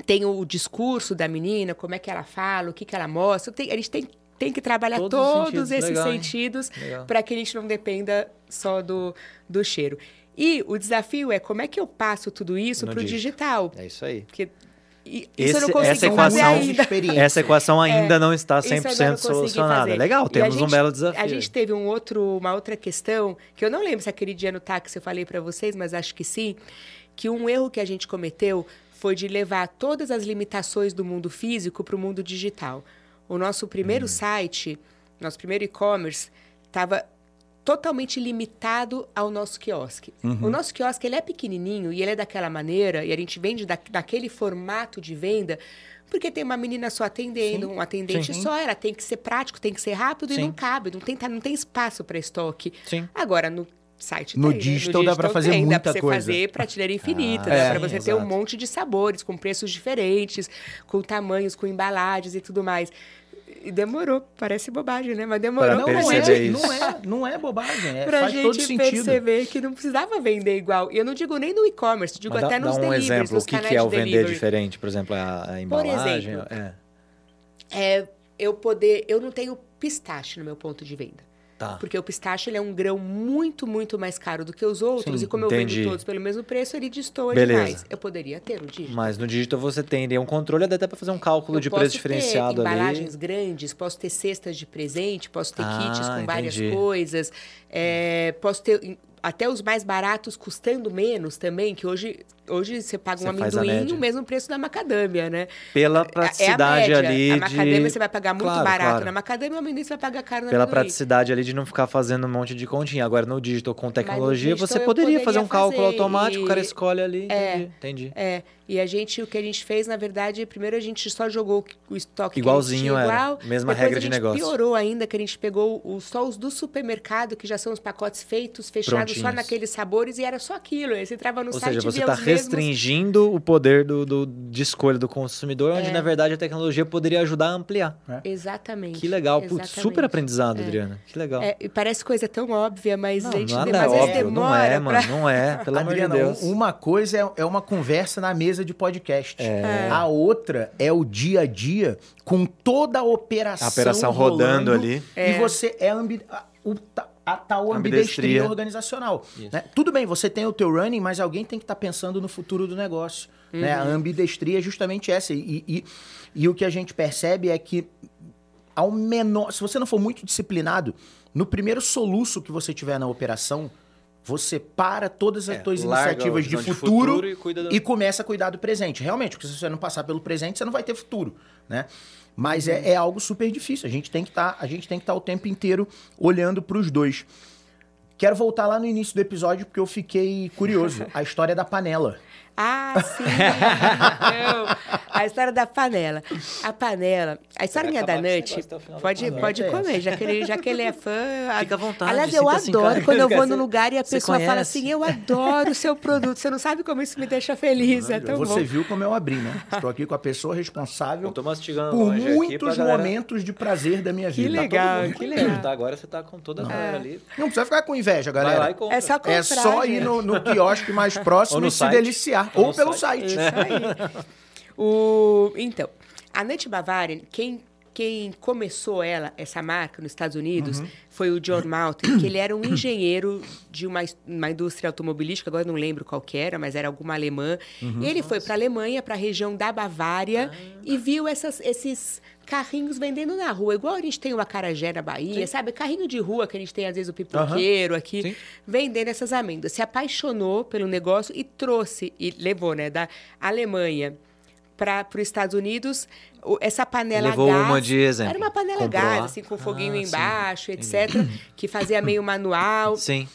tem o discurso da menina, como é que ela fala, o que, que ela mostra. Tem- a gente tem, tem que trabalhar Todos os todos, sentidos, esses legal, sentidos para que a gente não dependa só do, do cheiro. E o desafio é como é que eu passo tudo isso para o digital. É isso aí. Porque e- Esse- isso eu não essa equação-. Essa equação ainda não está Isso eu ainda 100% não consegui solucionada. fazer. Legal, temos um gente- belo desafio. A gente teve um outro, uma outra questão, que eu não lembro se aquele dia no táxi eu falei para vocês, mas acho que sim, que um erro que a gente cometeu foi de levar todas as limitações do mundo físico para o mundo digital. O nosso primeiro Hum. site, nosso primeiro e-commerce, estava totalmente limitado ao nosso quiosque. Uhum. O nosso quiosque ele é pequenininho e ele é daquela maneira e a gente vende da, daquele formato de venda porque tem uma menina só atendendo, um atendente Sim. só, ela tem que ser prático, tem que ser rápido Sim. e não cabe, não tem, não tem espaço para estoque. Sim. Agora, no site No tem, né? digital dá pra fazer tem, muita dá pra você coisa. fazer prateleira infinita, Ah, dá é, pra você ter um monte de sabores, com preços diferentes, com tamanhos, com embalagens e tudo mais. E demorou, parece bobagem, né? Mas demorou Não, não é, isso. não é, não é bobagem. É, pra faz todo gente sentido. perceber que não precisava vender igual. E eu não digo nem no e-commerce, digo Mas até dá, nos dá um deliveries, exemplo, o que, que é o de vender delivery. diferente? Por exemplo, a, a embalagem. exemplo, é. É eu poder... Eu não tenho pistache no meu ponto de venda. Tá. Porque o pistache ele é um grão muito, muito mais caro do que os outros. Sim, e como eu entendi. vendo todos pelo mesmo preço, ele destoa Beleza. demais. Eu poderia ter o digital. Mas no digital você tem um controle, dá até para fazer um cálculo Eu de posso preço ter diferenciado embalagens ali. grandes, posso ter cestas de presente, posso ter Ah, kits com várias entendi. coisas, é, posso ter até os mais baratos custando menos também, que hoje, hoje você paga um Você amendoim no mesmo preço da macadâmia, né? Pela É- é a praticidade média. ali A de... macadâmia você vai pagar muito Claro, barato claro. na macadâmia, o amendoim você vai pagar caro no Pela amendoim. praticidade ali de não ficar fazendo um monte de continha. Agora, no digital, com tecnologia, digital você poderia, poderia fazer um cálculo fazer automático, o cara e- escolhe ali. Entendi. entendi. É, e a gente, o que a gente fez, na verdade, primeiro a gente só jogou o estoque Igualzinho que a gente tinha era, igual. mesma Depois regra a de gente negócio. piorou ainda, que a gente pegou os, só os do supermercado, que já são os pacotes feitos, fechados só naqueles sabores, e era só aquilo. Aí você entrava no Ou site seja, e você via está os mesmos... restringindo o poder do, do- de escolha do consumidor, onde, na verdade, a tecnologia poderia ajudar a ampliar. Exatamente. Que legal. Putz, exatamente. super aprendizado, Adriana. Que legal. É, e parece coisa tão óbvia, mas Não, a gente nada às é óbvio. demora Não é, pra- mano. Não é. Pelo Adriana, amor de Deus. um- uma coisa é, é uma conversa na mesa de podcast. É. A outra é o dia a dia com toda a operação. A operação rodando rolando, ali. E você é ambi- a, o ta- a tal Ambidestria. ambidestria organizacional. né? Tudo bem, você tem o teu running, mas alguém tem que estar pensando no futuro do negócio. Né? A ambidestria é justamente essa. E, e, e o que a gente percebe é que ao menor. Se você não for muito disciplinado, no primeiro soluço que você tiver na operação, você para todas as É, tuas iniciativas de visão de futuro, futuro e do- e começa a cuidar do presente. Realmente, porque se você não passar pelo presente, você não vai ter futuro, né? Mas é, é algo super difícil. A gente tem que tá, a gente tem que estar o tempo inteiro olhando para os dois. Quero voltar lá no início do episódio porque eu fiquei curioso. A história da panela. Ah, sim! Não, a história da panela. A panela. A da acabar com esse Nut, pode, pode É. comer, já que, ele, já que ele é fã. Fica à vontade, Aliás, eu adoro quando eu vou no lugar e a pessoa fala assim: eu adoro o seu produto. Você não sabe como isso me deixa feliz. É tão Você bom. viu como eu abri, né? Estou aqui com a pessoa responsável Eu tô mastigando por muitos galera- momentos de prazer da minha Que vida. legal, Todo mundo que legal. Tá? Agora você tá com toda a galera ali. Não precisa ficar com inveja, Vai galera. lá e compra. É só comprar. É só ir no, no quiosque mais próximo e se site. Ou pelo site. site. Isso aí. O, então, a Nut Bavarian, quem, quem começou ela, essa marca, nos Estados Unidos, foi o John Malton, que ele era um engenheiro de uma, uma indústria automobilística, agora não lembro qual que era, mas era alguma alemã. E ele foi para a Alemanha, para a região da Bavária, e viu essas, esses carrinhos vendendo na rua, igual a gente tem o acarajé na Bahia, sabe? Carrinho de rua que a gente tem, às vezes, o pipoqueiro aqui, Sim. vendendo essas amêndoas. Se apaixonou pelo negócio e trouxe, e levou, né, da Alemanha para os Estados Unidos, essa panela Levou gás. uma de exemplo. Era uma panela Comprou gás, lá. assim, com foguinho Ah, sim. embaixo, etc., que fazia meio manual. Sim.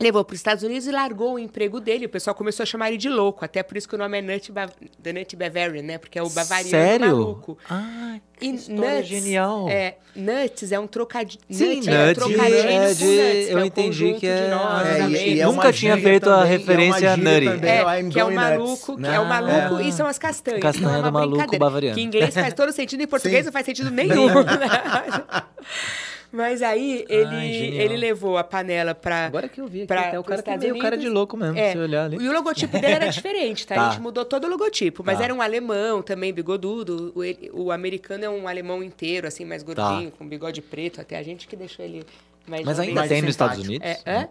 Levou para os Estados Unidos e largou o emprego dele. O pessoal começou a chamar ele de louco, até por isso que o nome é Nut, Ba The Nut Bavarian, né? Porque é o bavariano Sério? maluco. Ah, que E história nuts, genial. É, nuts é um trocadilho. Sim, nut é um trocadilho é de- nuts, eu é o entendi que é- nós, É, e- amêndoas. e é Nunca tinha feito a e é referência gíria nutty. É, o I'm que é o maluco, nuts, que né? é o maluco É. e são as castanhas. Castanha é do uma maluco bavariano. Que em inglês faz todo sentido, em português Sim. não faz sentido nenhum. Mas aí ele, ele levou a panela pra. Agora que eu vi aqui, Pra- até o cara pros tem meio cara de louco mesmo, É. se olhar ali. E o logotipo dele era diferente, tá? Tá. A gente mudou todo o logotipo. Mas Tá. era um alemão também, bigodudo. O, ele- o americano é um alemão inteiro, assim, mais gordinho, com bigode preto. Até a gente que deixou ele mais Tá. Mas ainda jovenzinho. tem nos Estados. Unidos? É, hã?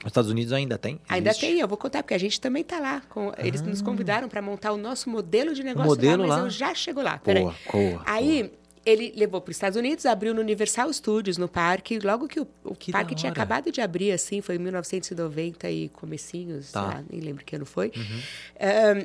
Nos Estados Unidos ainda tem? Ainda Existe? tem, eu vou contar, porque a gente também tá lá. com- eles nos convidaram para montar o nosso modelo de negócio Ah. modelo lá, mas lá? eu já chego lá. Peraí. Boa, boa, Aí ele levou para os Estados Unidos, abriu no Universal Studios, no parque. Logo que o, o Que parque tinha acabado de abrir, assim, foi em 1990 e comecinhos, Tá. Uhum. lá, nem lembro que ano foi. Ahn,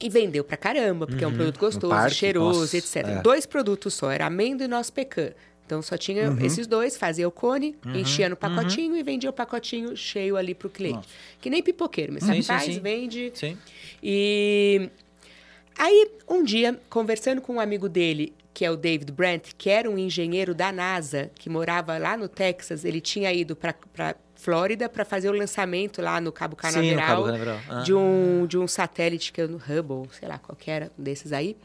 e vendeu pra caramba, porque é um produto gostoso, parque, cheiroso, nossa, etc. é. Dois produtos só, era amêndoa e nosso pecan. Então só tinha Uhum. esses dois, fazia o cone, enchia no pacotinho e vendia o pacotinho cheio ali pro cliente. Que nem pipoqueiro, mas sim, faz, sim. vende. Sim. E aí, um dia, conversando com um amigo dele, que é o David Brandt, que era um engenheiro da NASA, que morava lá no Texas, ele tinha ido para Flórida para fazer o lançamento lá no Cabo Sim, no Canaveral, Cabo Canaveral. Ah. de um de um satélite que é no Hubble, sei lá qual que era, um desses aí.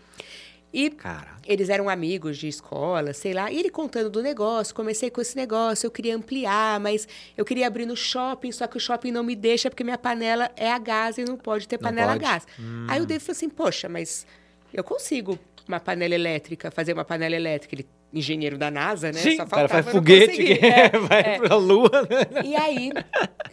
E Cara. eles eram amigos de escola, sei lá. E ele contando do negócio, comecei com esse negócio, eu queria ampliar, mas eu queria abrir no shopping, só que o shopping não me deixa porque minha panela é a gás e não pode ter Não panela pode. a gás. Aí o David falou assim: Poxa, mas eu consigo uma panela elétrica, fazer uma panela elétrica. Ele, engenheiro da NASA, né? Sim, Só o cara faz faltava foguete, que É, vai é. pra lua, né? E aí,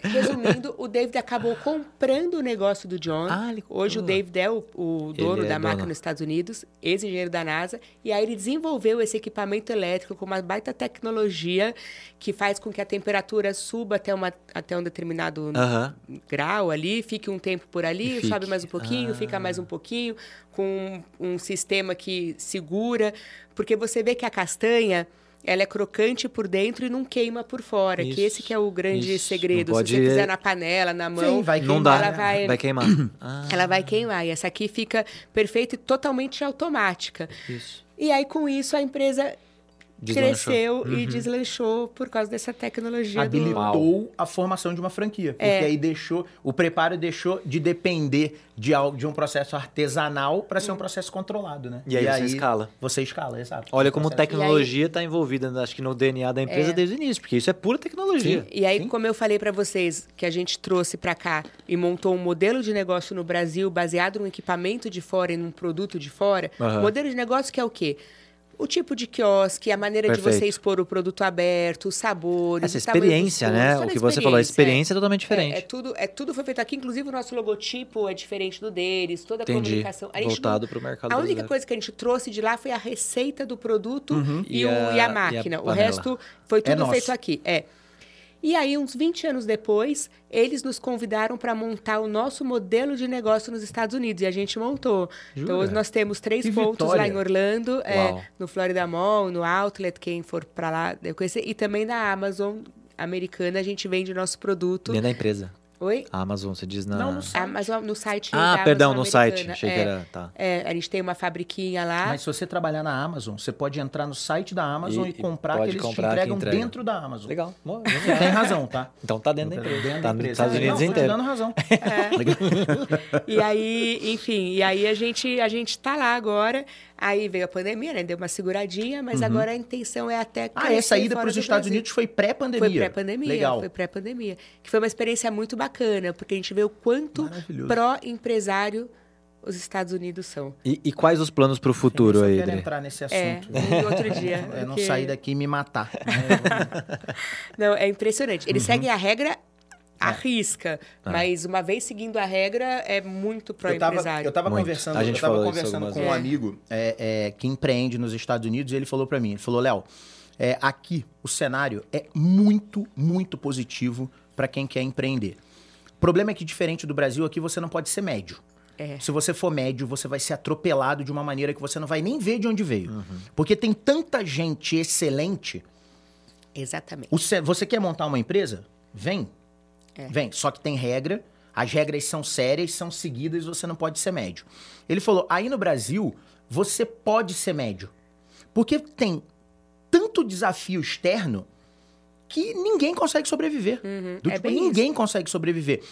resumindo, o David acabou comprando o negócio do John. Ah, ele. Hoje o David é o, o dono é da máquina dono. nos Estados Unidos, ex-engenheiro da NASA. E aí ele desenvolveu esse equipamento elétrico com uma baita tecnologia que faz com que a temperatura suba até, uma, até um determinado Aham. grau ali, fique um tempo por ali, sobe mais um pouquinho, Ah. fica mais um pouquinho, com um, um sistema que segura. Porque você vê que a castanha, ela é crocante por dentro e não queima por fora. Que Isso, esse que é o grande isso. segredo. Não Se você pode- fizer na panela, na mão, Sim, vai Não queimar, dá, ela vai- vai queimar. Ah, ela vai queimar. E essa aqui fica perfeita e totalmente automática. isso. E aí, com isso, a empresa Deslanchou. cresceu Uhum. e deslanchou por causa dessa tecnologia do... habilitou a formação de uma franquia. Porque É. aí deixou, o preparo deixou de depender de, algo, de um processo artesanal para ser um processo controlado, né? E aí você escala. Você escala, exato. Olha como processo- tecnologia está envolvida, acho que no DNA da empresa É. desde o início, porque isso é pura tecnologia. E aí, Sim. como eu falei para vocês, que a gente trouxe para cá e montou um modelo de negócio no Brasil baseado num equipamento de fora e num produto de fora. Aham. Modelo de negócio que é o quê? O tipo de quiosque, a maneira de Perfeito. você expor o produto aberto, os sabores, Essa o experiência, né? toda O que você falou, a experiência é totalmente É, diferente. é tudo, é tudo foi feito aqui, inclusive o nosso logotipo é diferente do deles, toda a Entendi. comunicação. A Voltado não- pro mercado A única brasileiro. coisa que a gente trouxe de lá foi a receita do produto e, E o- a- e a e a máquina. o resto foi tudo nosso. feito aqui. É. E aí, uns 20 anos depois, eles nos convidaram para montar o nosso modelo de negócio nos Estados Unidos. E a gente montou. Então, Jura? nós temos três Que pontos vitória. lá em Orlando, é, no Florida Mall, no Outlet, quem for para lá deve conhecer. E também na Amazon americana, a gente vende o nosso produto. Dentro da empresa. Oi? A Amazon, você diz na... Não, no A Amazon, no site Ah, da perdão, Amazon no site. americana. Achei é, que era... Tá. é, a gente tem uma fabriquinha lá. Mas se você trabalhar na Amazon, você pode entrar no site da Amazon E- e, comprar que eles comprar te entregam entrega. dentro da Amazon. Legal. Boa, Você tem razão, tá? Então tá dentro da empresa. Dentro tá da nos empresa. Estados É, Unidos não, inteiro. dando razão. E aí, enfim, e aí a gente, a gente tá lá agora. Aí veio a pandemia, né? Deu uma seguradinha, mas agora a intenção é até Uhum. Ah, essa ida para os do Estados Brasil. Unidos foi pré-pandemia. Foi pré-pandemia. Legal. Foi pré-pandemia. Que foi uma experiência muito bacana, porque a gente vê o quanto pró-empresário os Estados Unidos são. E, e quais os planos pro futuro eu só aí, quero Dre? entrar nesse É, assunto. em outro dia. É não porque- sair daqui e me matar. né? Não, é impressionante. Uhum. Eles seguem a regra É. à risca, mas uma vez seguindo a regra, é muito Eu tava, pró-empresário. eu tava Muito. conversando, A gente eu tava conversando com um vezes. amigo é, é, que empreende nos Estados Unidos e ele falou pra mim, ele falou, Léo, é, aqui o cenário é muito, muito positivo pra quem quer empreender. O problema é que diferente do Brasil, aqui você não pode ser médio. É. Se você for médio, você vai ser atropelado de uma maneira que você não vai nem ver de onde veio. Porque tem tanta gente excelente. Exatamente. Você quer montar uma empresa? Vem. É. Vem. Só que tem regra. As regras são sérias, são seguidas, você não pode ser médio. Ele falou: aí no Brasil, você pode ser médio. Porque tem tanto desafio externo que ninguém consegue sobreviver. Do é tipo, bem ninguém consegue sobreviver.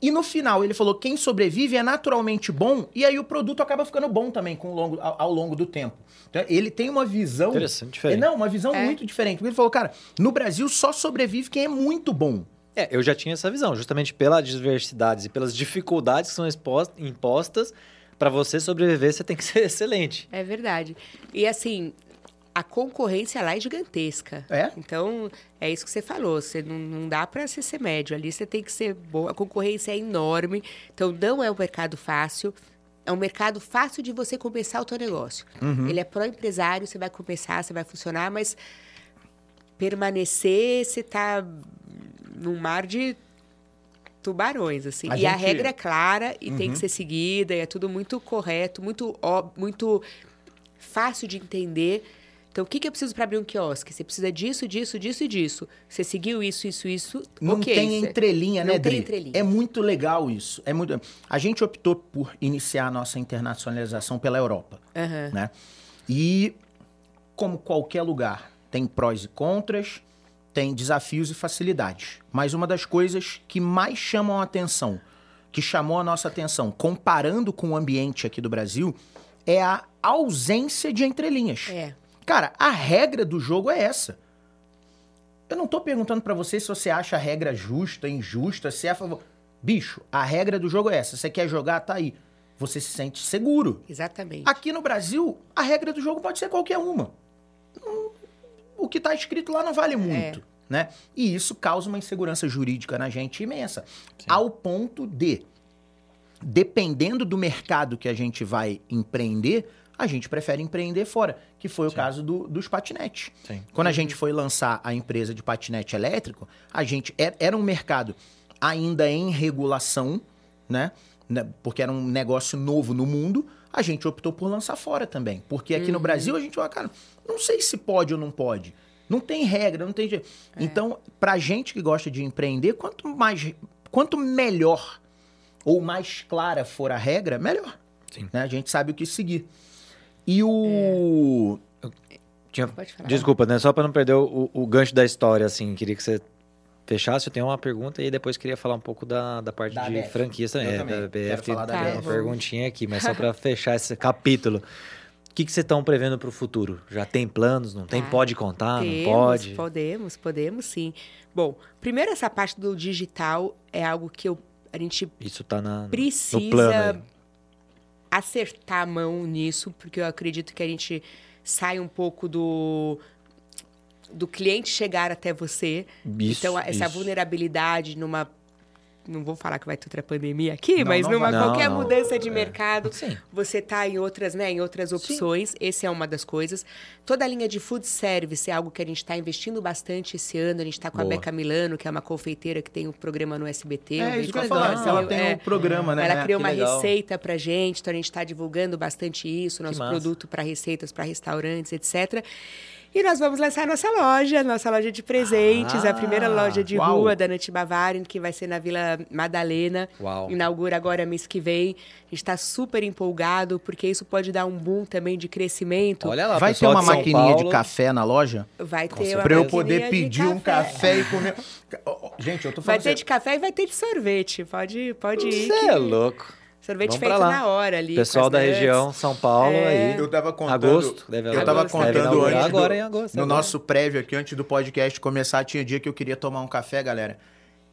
E no final ele falou: quem sobrevive é naturalmente bom, e aí o produto acaba ficando bom também com o longo, ao, ao longo do tempo. Então, ele tem uma visão. Interessante, diferente. Não, uma visão É. muito diferente. Porque ele falou, cara, no Brasil só sobrevive quem é muito bom. É, eu já tinha essa visão, justamente pelas diversidades e pelas dificuldades que são impostas, para você sobreviver, você tem que ser excelente. É verdade. E assim, a concorrência lá é gigantesca. É? Então, é isso que você falou. Você não, não dá para você ser médio. Ali você tem que ser bom. A concorrência é enorme. Então, não é um mercado fácil. É um mercado fácil de você começar o teu negócio. Ele é pró-empresário, você vai começar, você vai funcionar, mas permanecer, você tá num mar de tubarões, assim. A e a gente- regra é clara e tem que ser seguida, e é tudo muito correto, muito, ó- muito fácil de entender. Então, o que, que eu preciso para abrir um quiosque? Você precisa disso, disso, disso e disso. Você seguiu isso, isso, isso. Não ok, tem entrelinha, né, Não tem Dri? entrelinha. É muito legal isso. É muito... A gente optou por iniciar a nossa internacionalização pela Europa. Aham. né? E, como qualquer lugar, tem prós e contras, tem desafios e facilidades. Mas uma das coisas que mais chamam a atenção, que chamou a nossa atenção, comparando com o ambiente aqui do Brasil, é a ausência de entrelinhas. É. Cara, a regra do jogo é essa. Eu não tô perguntando pra você se você acha a regra justa, injusta, se é a favor. Bicho, a regra do jogo é essa. Você quer jogar, tá aí. Você se sente seguro. Exatamente. Aqui no Brasil, a regra do jogo pode ser qualquer uma. Hum, O que tá escrito lá não vale muito, né? E isso causa uma insegurança jurídica na gente imensa. Ao ponto de, dependendo do mercado que a gente vai empreender, a gente prefere empreender fora, que foi o caso do- dos patinetes. Sim. Quando a gente foi lançar a empresa de patinete elétrico, a gente era, era um mercado ainda em regulação, né? Né, Porque era um negócio novo no mundo. A gente optou por lançar fora também. Porque aqui no Brasil a gente fala, cara, não sei se pode ou não pode. Não tem regra, não tem jeito. Então, pra gente que gosta de empreender, quanto mais, quanto melhor ou mais clara for a regra, melhor. Sim. Né? A gente sabe o que seguir. E o. Tinha- Pode falar. Desculpa, né? Só para não perder o, o gancho da história, assim, queria que você fechasse. Eu tenho uma pergunta e depois queria falar um pouco da, da parte Da de BF. franquias também. Eu É, também. da BF tem da uma Tá, perguntinha aqui, mas só para fechar esse capítulo. O que, que vocês estão prevendo para o futuro? Já tem planos? Não tem? Tá. pode contar? Temos, não pode? Podemos, podemos sim. Bom, primeiro essa parte do digital é algo que eu, a gente Isso tá na, no precisa acertar a mão nisso, porque eu acredito que a gente sai um pouco do do cliente chegar até você. Isso, então, essa isso. vulnerabilidade numa não vou falar que vai ter outra pandemia aqui, Não, mas não numa qualquer mudança de É. mercado, Sim. você tá em outras, né, em outras opções. Essa é uma das coisas. Toda a linha de food service é algo que a gente está investindo bastante esse ano. A gente está com Boa. a Beca Milano, que é uma confeiteira que tem um programa no SBT. um É beijo isso que eu pra falar. Ela tem É. o programa, né? Ela criou uma legal. receita pra gente, então a gente está divulgando bastante isso, nosso produto para receitas, para restaurantes, etc. E nós vamos lançar nossa loja, nossa loja de presentes, a primeira Ah, loja de uau. rua da Nut Bavarian, que vai ser na Vila Madalena. Uau. Inaugura agora mês que vem. A gente está super empolgado, porque isso pode dar um boom também de crescimento. Olha lá, Vai ter uma de maquininha de Paulo. café na loja? Vai ter uma Pra eu poder de pedir um café e comer. Gente, eu tô Vai falando. ter de café e vai ter de sorvete. Pode, pode ir. Você que- é louco. Sorvete Vamos feito lá. na hora ali. Pessoal da nuts. região, São Paulo É. aí. Eu tava contando. Agosto, deve eu tava agosto, contando antes. agora do- em agosto, no agora. nosso prévio aqui, antes do podcast começar, tinha dia que eu queria tomar um café, galera.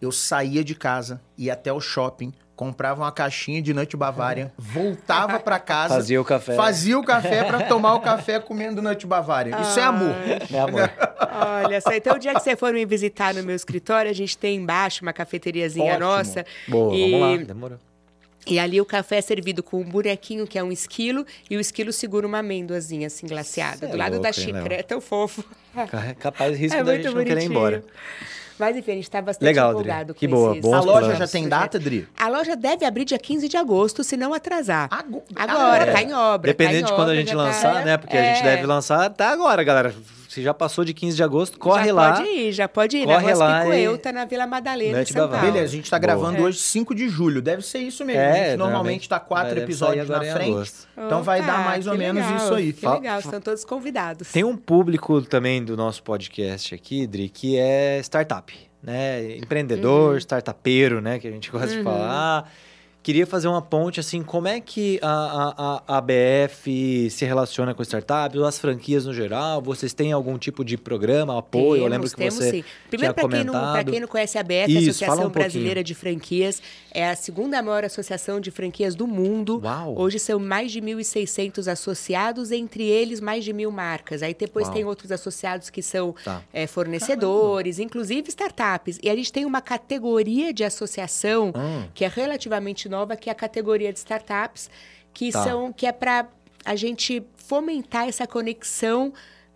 Eu saía de casa, ia até o shopping, comprava uma caixinha de Nut Bavarian, voltava pra casa. Fazia o café. Fazia o café pra tomar o café comendo Nut Bavarian. Isso é amor. É amor. Olha só, então o dia que você for me visitar no meu escritório, a gente tem embaixo uma cafeteriazinha Ótimo. nossa. Boa, e, vamos lá. Demorou. E ali o café é servido com um bonequinho, que é um esquilo, e o esquilo segura uma amêndoazinha assim, glaciada. É do lado louco, da xícara. É tão fofo. Ca- Capaz risco é da gente não querer ir embora. Mas enfim, a gente tá bastante Legal, Adri. empolgado Que com boa, esses- bons A loja planos. já tem data, Dri? A loja deve abrir dia 15 de agosto, se não atrasar. Ago- Agora, é. tá em obra. Dependendo tá de em quando a obra, gente tá- lançar, né? Porque a gente É. deve lançar até agora, galera. Se já passou de 15 de agosto, corre já lá. pode ir, já pode ir. Corre na Rua lá e- Picoeuta, na Vila Madalena, em Mete São. Paulo. Beleza, a gente tá Boa. gravando hoje 5 de julho. Deve ser isso mesmo. É, a gente normalmente tá quatro episódios na em frente. Então vai dar mais ou que menos legal, isso aí. Que legal, estão todos convidados. Tem um público também do nosso podcast aqui, Dri, que é startup. né, empreendedor, uhum. startupeiro, né, que a gente gosta uhum. de falar. Queria fazer uma ponte, assim, como é que a, a, a ABF se relaciona com startups, ou as franquias no geral? Vocês têm algum tipo de programa, apoio? Temos, Eu lembro que temos, você sim. Primeiro, para quem, não, quem não conhece a ABF, Isso, a Associação um Brasileira de Franquias, é a segunda maior associação de franquias do mundo. Uau. Hoje são mais de 1.600 associados, entre eles mais de mil marcas. Aí depois Uau. tem outros associados que são tá. é, fornecedores, Caramba. inclusive startups. E a gente tem uma categoria de associação hum. que é relativamente nova, que é a categoria de startups, que tá. são que é para a gente fomentar essa conexão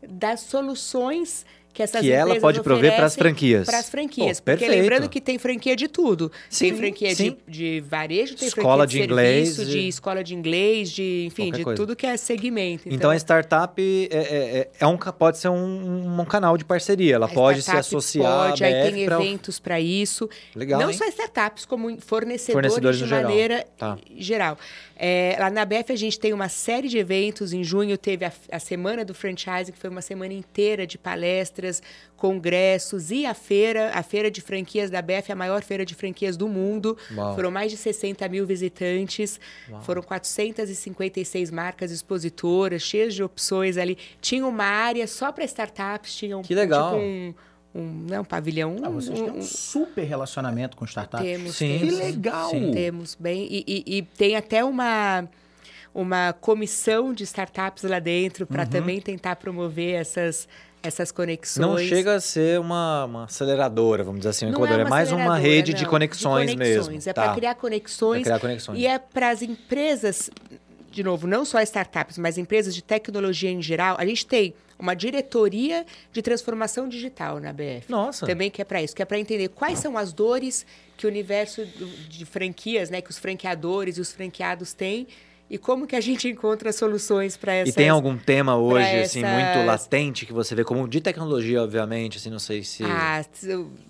das soluções que essas que ela pode prover para as franquias. Para as franquias. Pô, porque perfeito. lembrando que tem franquia de tudo. Sim, tem franquia. De, de varejo, tem escola franquia de, de inglês, serviço, de... de... escola de inglês, de enfim, de coisa. tudo que é segmento. Então, então a startup é, é, é, é um, pode ser um, um, canal de parceria. Ela pode se associar. Pode, aí tem pra... eventos para isso. Legal. Não hein? só startups, como fornecedores, fornecedores de maneira geral. Tá. geral. É, lá na BF a gente tem uma série de eventos. Em junho teve a, a Semana do Franchise, que foi uma semana inteira de palestras, congressos e a feira, a feira de franquias da BF, a maior feira de franquias do mundo. Uau. Foram mais de 60 mil visitantes, Uau. foram 456 marcas expositoras, cheias de opções ali. Tinha uma área só para startups, tinha um, que legal. Tipo um, um, né, um pavilhão. Ah, vocês um, têm um super relacionamento com startups. Temos, Sim. Temos, que legal! Sim. Temos, bem. E, e, e, tem até uma, uma comissão de startups lá dentro para uhum. também tentar promover essas, essas conexões. Não chega a ser uma, uma aceleradora, vamos dizer assim, um incubador. É, é, mais uma rede não, de, conexões de conexões mesmo. É tá. para criar conexões. criar conexões. E é para as empresas, de novo, não só startups, mas empresas de tecnologia em geral. A gente tem uma diretoria de transformação digital na BF. Nossa. Também que é para isso, que é para entender quais são as dores que o universo de franquias, né, que os franqueadores e os franqueados têm e como que a gente encontra soluções para essas... E tem algum tema hoje, assim, muito latente que você vê como de tecnologia, obviamente, assim, não sei se... Ah,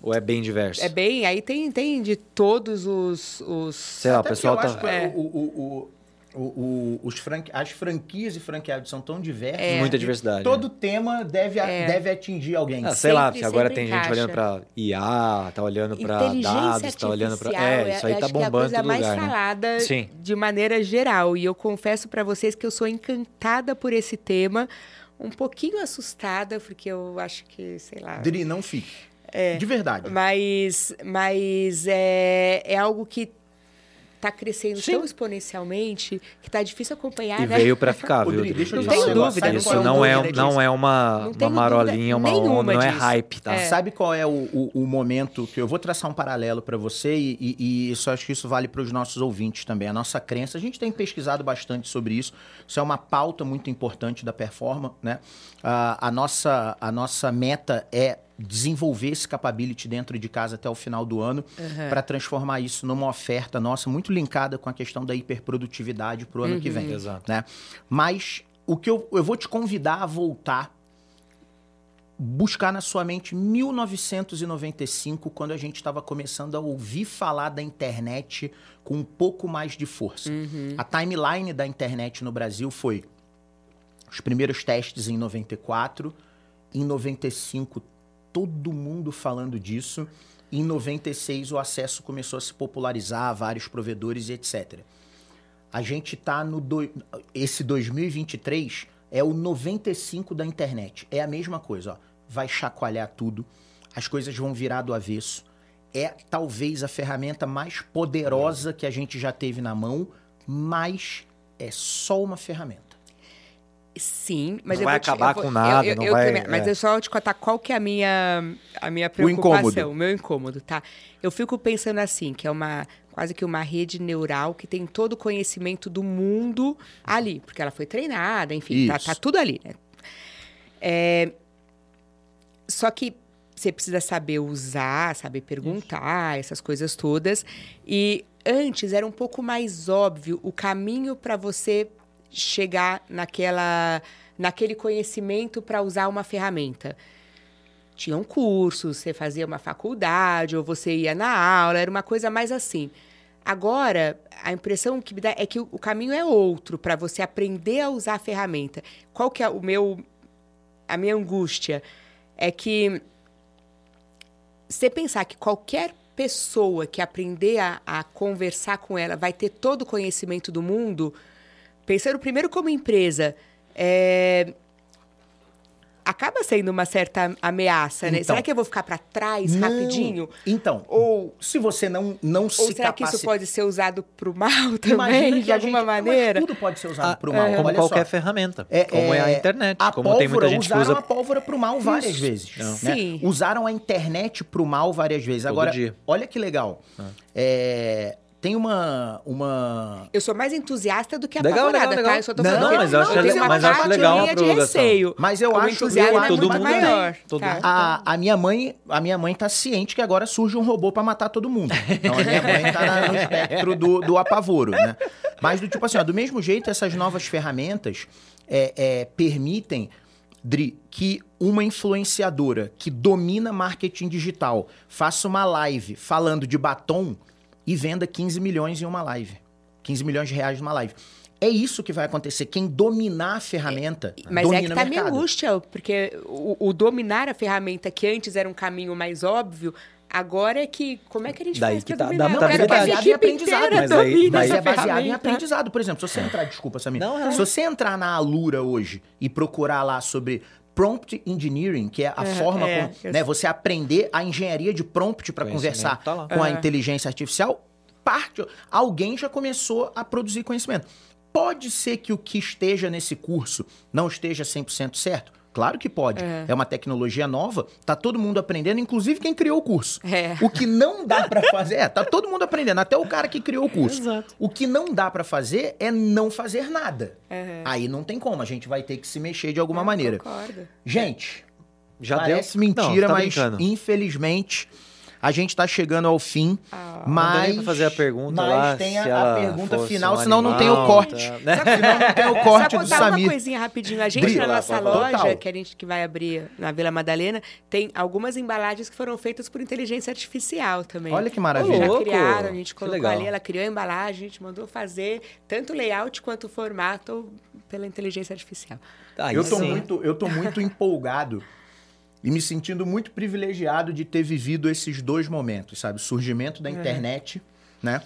ou é bem diverso? É bem, aí tem, tem de todos os... os... Sei lá, o pessoal tá... É. O, o, o, o, o, os franqui... as franquias e franqueados são tão diversas. É. Muita diversidade. Todo né? tema deve, é. deve atingir alguém. Ah, sei sempre, lá, se agora tem encaixa. gente olhando para IA, tá olhando para dados, tá olhando para. É, isso aí tá bombando. É a coisa mais lugar, né? falada né? de maneira geral. E eu confesso para vocês que eu sou encantada por esse tema, um pouquinho assustada, porque eu acho que, sei lá. Dri, não fique. É, de verdade. Mas, mas é, é algo que está crescendo Sim. tão exponencialmente que está difícil acompanhar. E né? veio para ficar, viu? Rodrigo, deixa eu não tenho dúvida. Isso não é, não é uma, uma marolinha, uma onda, não é hype, tá? É. Sabe qual é o, o, o, momento que eu vou traçar um paralelo para você e, e, e isso acho que isso vale para os nossos ouvintes também. A nossa crença, a gente tem pesquisado bastante sobre isso. Isso é uma pauta muito importante da performance, né? A, a nossa a nossa meta é desenvolver esse capability dentro de casa até o final do ano uhum. para transformar isso numa oferta nossa muito linkada com a questão da hiperprodutividade para o ano uhum. que vem. Exato. Né? Mas o que eu, eu vou te convidar a voltar buscar na sua mente 1995, quando a gente estava começando a ouvir falar da internet com um pouco mais de força. Uhum. A timeline da internet no Brasil foi os primeiros testes em 94, em 95 todo mundo falando disso. Em 96 o acesso começou a se popularizar, vários provedores e etc. A gente está no do... esse 2023 é o 95 da internet. É a mesma coisa, ó. Vai chacoalhar tudo. As coisas vão virar do avesso. É talvez a ferramenta mais poderosa que a gente já teve na mão, mas é só uma ferramenta. Sim, mas não eu vai te, acabar vou, com nada, eu, eu, não eu vai, também, Mas é. eu só te contar qual que é a minha, a minha preocupação, o, o meu incômodo, tá? Eu fico pensando assim, que é uma quase que uma rede neural que tem todo o conhecimento do mundo ali, porque ela foi treinada, enfim, tá, tá, tudo ali, né? É, só que você precisa saber usar, saber perguntar, Isso. essas coisas todas. E antes era um pouco mais óbvio o caminho para você chegar naquela, naquele conhecimento para usar uma ferramenta. Tinham cursos, você fazia uma faculdade, ou você ia na aula, era uma coisa mais assim. Agora, a impressão que me dá é que o, o caminho é outro para você aprender a usar a ferramenta. Qual que é o meu a minha angústia? É que você pensar que qualquer pessoa que aprender a, a conversar com ela vai ter todo o conhecimento do mundo, pensando primeiro como empresa, é, acaba sendo uma certa ameaça, né? Então. será que eu vou ficar para trás Não. rapidinho? Então, Ou, se você não, não ou se será que isso capacita... pode ser usado para o mal Imagina também, que de a alguma gente- mas maneira? tudo pode ser usado Ah, pro mal. como olha qualquer só. ferramenta. É, como é, a é, internet. A como tem muita pólvora, gente que usaram usa a pólvora pro mal várias Isso. vezes. Não. né? Sim. Usaram a internet pro mal várias vezes. Todo Agora, dia. olha que legal. Ah. É, tem uma, uma... Eu sou mais entusiasta do que Legal, apavorada, legal, tá? legal. Eu só tô Não, falando não, que mas eu acho tenho le- uma mas eu acho legal a de receio. Mas eu Como acho- entusiasmo eu é todo mundo maior. Todo tá? mundo A, a minha mãe, a minha mãe tá ciente que agora surge um robô pra matar todo mundo. Então a minha mãe tá no espectro do, do apavoro, né? Mas do tipo assim, ó, do mesmo jeito, essas novas ferramentas é, é, permitem, Dri, que uma influenciadora que domina marketing digital faça uma live falando de batom e venda 15 milhões em uma live. 15 milhões de reais numa live. É isso que vai acontecer. Quem dominar a ferramenta, Mas domina é que tá minha angústia, porque o, o dominar a ferramenta que antes era um caminho mais óbvio, agora é que como é que a gente Daí faz que pra tá- dominar? dá Eu quero que a baseado em equipe aprendizado, mas aí- essa é baseado em aprendizado. Por exemplo, se você entrar, desculpa, Samir. Não, não. Se você entrar na Alura hoje e procurar lá sobre prompt engineering, que é a É, forma é, com, eu né, você aprender a engenharia de prompt para conversar tá com a É. inteligência artificial, parte alguém já começou a produzir conhecimento. Pode ser que o que esteja nesse curso não esteja 100% certo? Claro que pode. É. É uma tecnologia nova, tá todo mundo aprendendo, inclusive quem criou o curso. É. O que não dá pra fazer, é, tá todo mundo aprendendo, até o cara que criou o curso. Exato. O que não dá pra fazer é não fazer nada. Uhum. Aí não tem como, a gente vai ter que se mexer de alguma Eu maneira. Concordo. Gente, Já parece deu? mentira, Não, tá mas brincando. infelizmente a gente tá chegando ao fim. Ah, Não mas pra fazer a pergunta mas lá, tem se a, a pergunta final, um senão não tem o animal, corte. tá, né? Senão não tem o Só corte do contar uma Samir. coisinha rapidinho. A gente Brilha. na nossa Total. loja, que a gente que vai abrir na Vila Madalena, tem algumas embalagens que foram feitas por inteligência artificial também. Olha que Já maravilha. louco. criaram, a gente colocou ali, ela criou a embalagem, a gente mandou fazer tanto o layout quanto o formato pela inteligência artificial. Eu tô sim. muito, eu tô muito empolgado e me sentindo muito privilegiado de ter vivido esses dois momentos, sabe? O surgimento da internet, né?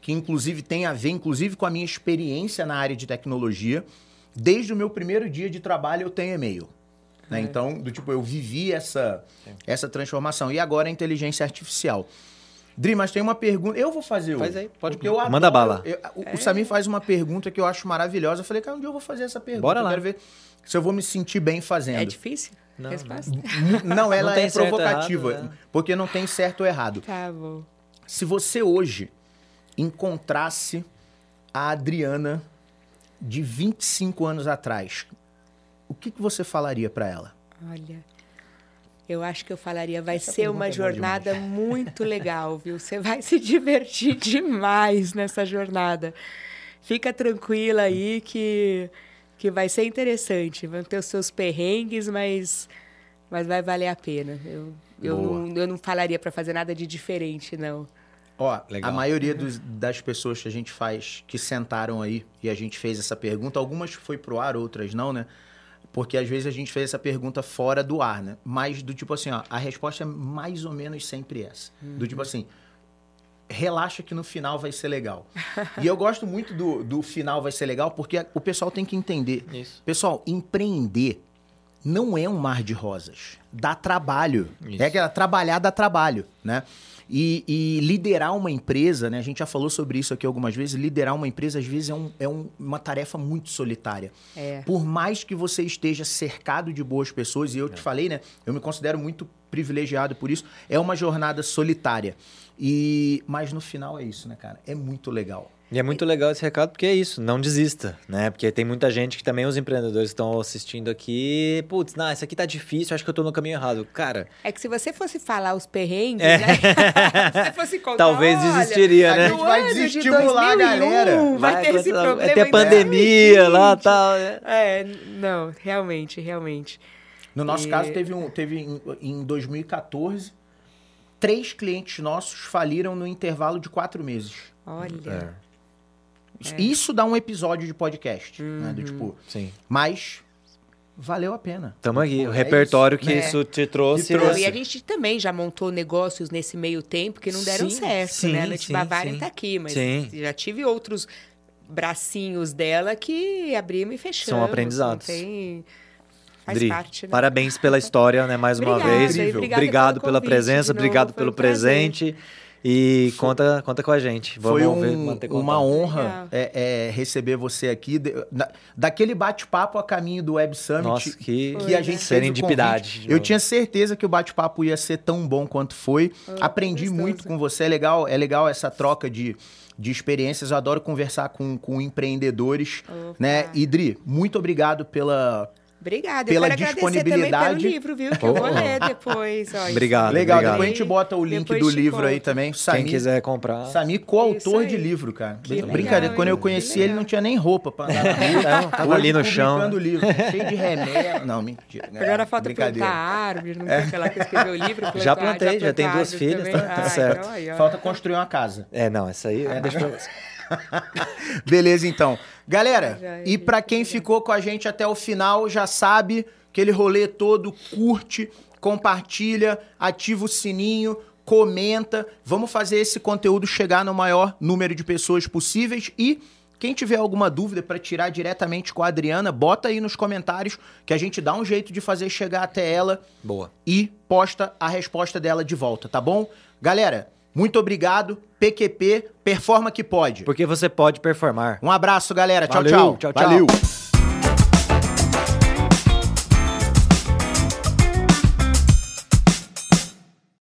Que inclusive tem a ver, inclusive, com a minha experiência na área de tecnologia. Desde o meu primeiro dia de trabalho eu tenho e-mail. Né? Então, do tipo, eu vivi essa, essa transformação. E agora a inteligência artificial. Dri, mas tem uma pergunta. Eu vou fazer Faz aí, pode porque eu Manda adoro- bala. eu- o, o Samir faz uma pergunta que eu acho maravilhosa. Eu falei, cara, um dia eu vou fazer essa pergunta. Bora eu lá. quero ver se eu vou me sentir bem fazendo. É difícil? Não, Resposta? Não, ela Não é provocativa, errado, né? porque não tem certo ou errado. Tá bom. Se você hoje encontrasse a Adriana de 25 anos atrás, o que, que você falaria pra ela? Olha, eu acho que eu falaria, vai Essa ser uma é jornada muito legal, viu? Você vai se divertir demais nessa jornada. Fica tranquila aí que, que vai ser interessante. Vão ter os seus perrengues, mas, mas vai valer a pena. Eu, eu, não, eu não falaria para fazer nada de diferente, não. Ó, Legal. a maioria dos- das pessoas que a gente faz, que sentaram aí e a gente fez essa pergunta, algumas foi pro ar, outras não, né? Porque às vezes a gente fez essa pergunta fora do ar, né? Mas do tipo assim, ó, a resposta é mais ou menos sempre essa. Do tipo assim, relaxa que no final vai ser legal. e eu gosto muito do, do final vai ser legal porque o pessoal tem que entender. Isso. Pessoal, empreender não é um mar de rosas. Dá trabalho. Isso. É aquela trabalhar dá trabalho, né? E, e liderar uma empresa, né? A gente já falou sobre isso aqui algumas vezes. Liderar uma empresa, às vezes, é, um- é um- uma tarefa muito solitária. É. Por mais que você esteja cercado de boas pessoas, e eu te falei, né? Eu me considero muito privilegiado por isso. É uma jornada solitária. E mas no final é isso, né, cara? É muito legal. E é muito legal esse recado porque é isso, não desista, né? Porque tem muita gente que também, os empreendedores estão assistindo aqui, putz, não, isso aqui tá difícil, acho que eu tô no caminho errado. Cara, É que se você fosse falar os perrengues, É. né? se você fosse contar, Talvez olha, desistiria, a né? gente vai desestimular a 2001, galera. Vai, ter esse problema. Vai ter em pandemia lá 2020. tal. é. É, não, realmente, realmente. No nosso E- caso, teve, um, teve em, em 2014, três clientes nossos faliram no intervalo de quatro meses. Olha. Isso, isso dá um episódio de podcast, né? Do tipo, Sim. mas valeu a pena. Tamo aqui. O É repertório isso, que né? isso te trouxe. Que trouxe. Não, e a gente também já montou negócios nesse meio tempo que não deram Sim, certo, sim, né? Sim, Bavária tá aqui, mas Sim. já tive outros bracinhos dela que abrimos e fechamos. São aprendizados. não Tem... Faz Dri, parte, né? parabéns pela história, né? Mais uma vez. obrigada Obrigado pela convite presença, obrigado pelo um prazer. presente. E conta, conta com a gente. Vamos Foi ver, um- manter uma honra é, é, receber você aqui. Da- daquele bate-papo a caminho do Web Summit. Nossa, que, que a gente fez o serendipidade. Eu tinha certeza que o bate-papo ia ser tão bom quanto foi. Aprendi gostoso. muito com você. É legal, é legal essa troca de, de experiências. Eu adoro conversar com, com empreendedores. Opa. Né? Idri, muito obrigado pela. Obrigada. pela eu quero também disponibilidade. pelo livro, viu? Que eu vou Oh. ler depois. ó. Obrigado, legal, obrigado. depois a gente bota o link Depois do livro aí conto. também. Quem Samir, quiser comprar. Samir, coautor de aí. livro, cara. Que Brincadeira, legal, quando eu conheci ele, não tinha nem roupa pra andar na rua. Não, tava ali no chão. publicando livro, cheio de remédio. Não, mentira. né? Agora falta Brincadeira. plantar árvore, não tem aquela que escreveu o livro. Já plantei, já tem duas filhas, tá- certo. aí. Falta construir uma casa. É, não, essa aí eu deixo pra você. Beleza, então. Galera, Já e pra quem ficou com a gente até o final, já sabe aquele rolê todo, curte, compartilha, ativa o sininho, comenta. Vamos fazer esse conteúdo chegar no maior número de pessoas possíveis e quem tiver alguma dúvida pra tirar diretamente com a Adriana, bota aí nos comentários que a gente dá um jeito de fazer chegar até ela Boa. e posta a resposta dela de volta, tá bom? Galera, muito obrigado. PQP, performa que pode. Porque você pode performar. Um abraço, galera. Tchau, Valeu, tchau. tchau, tchau. Valeu.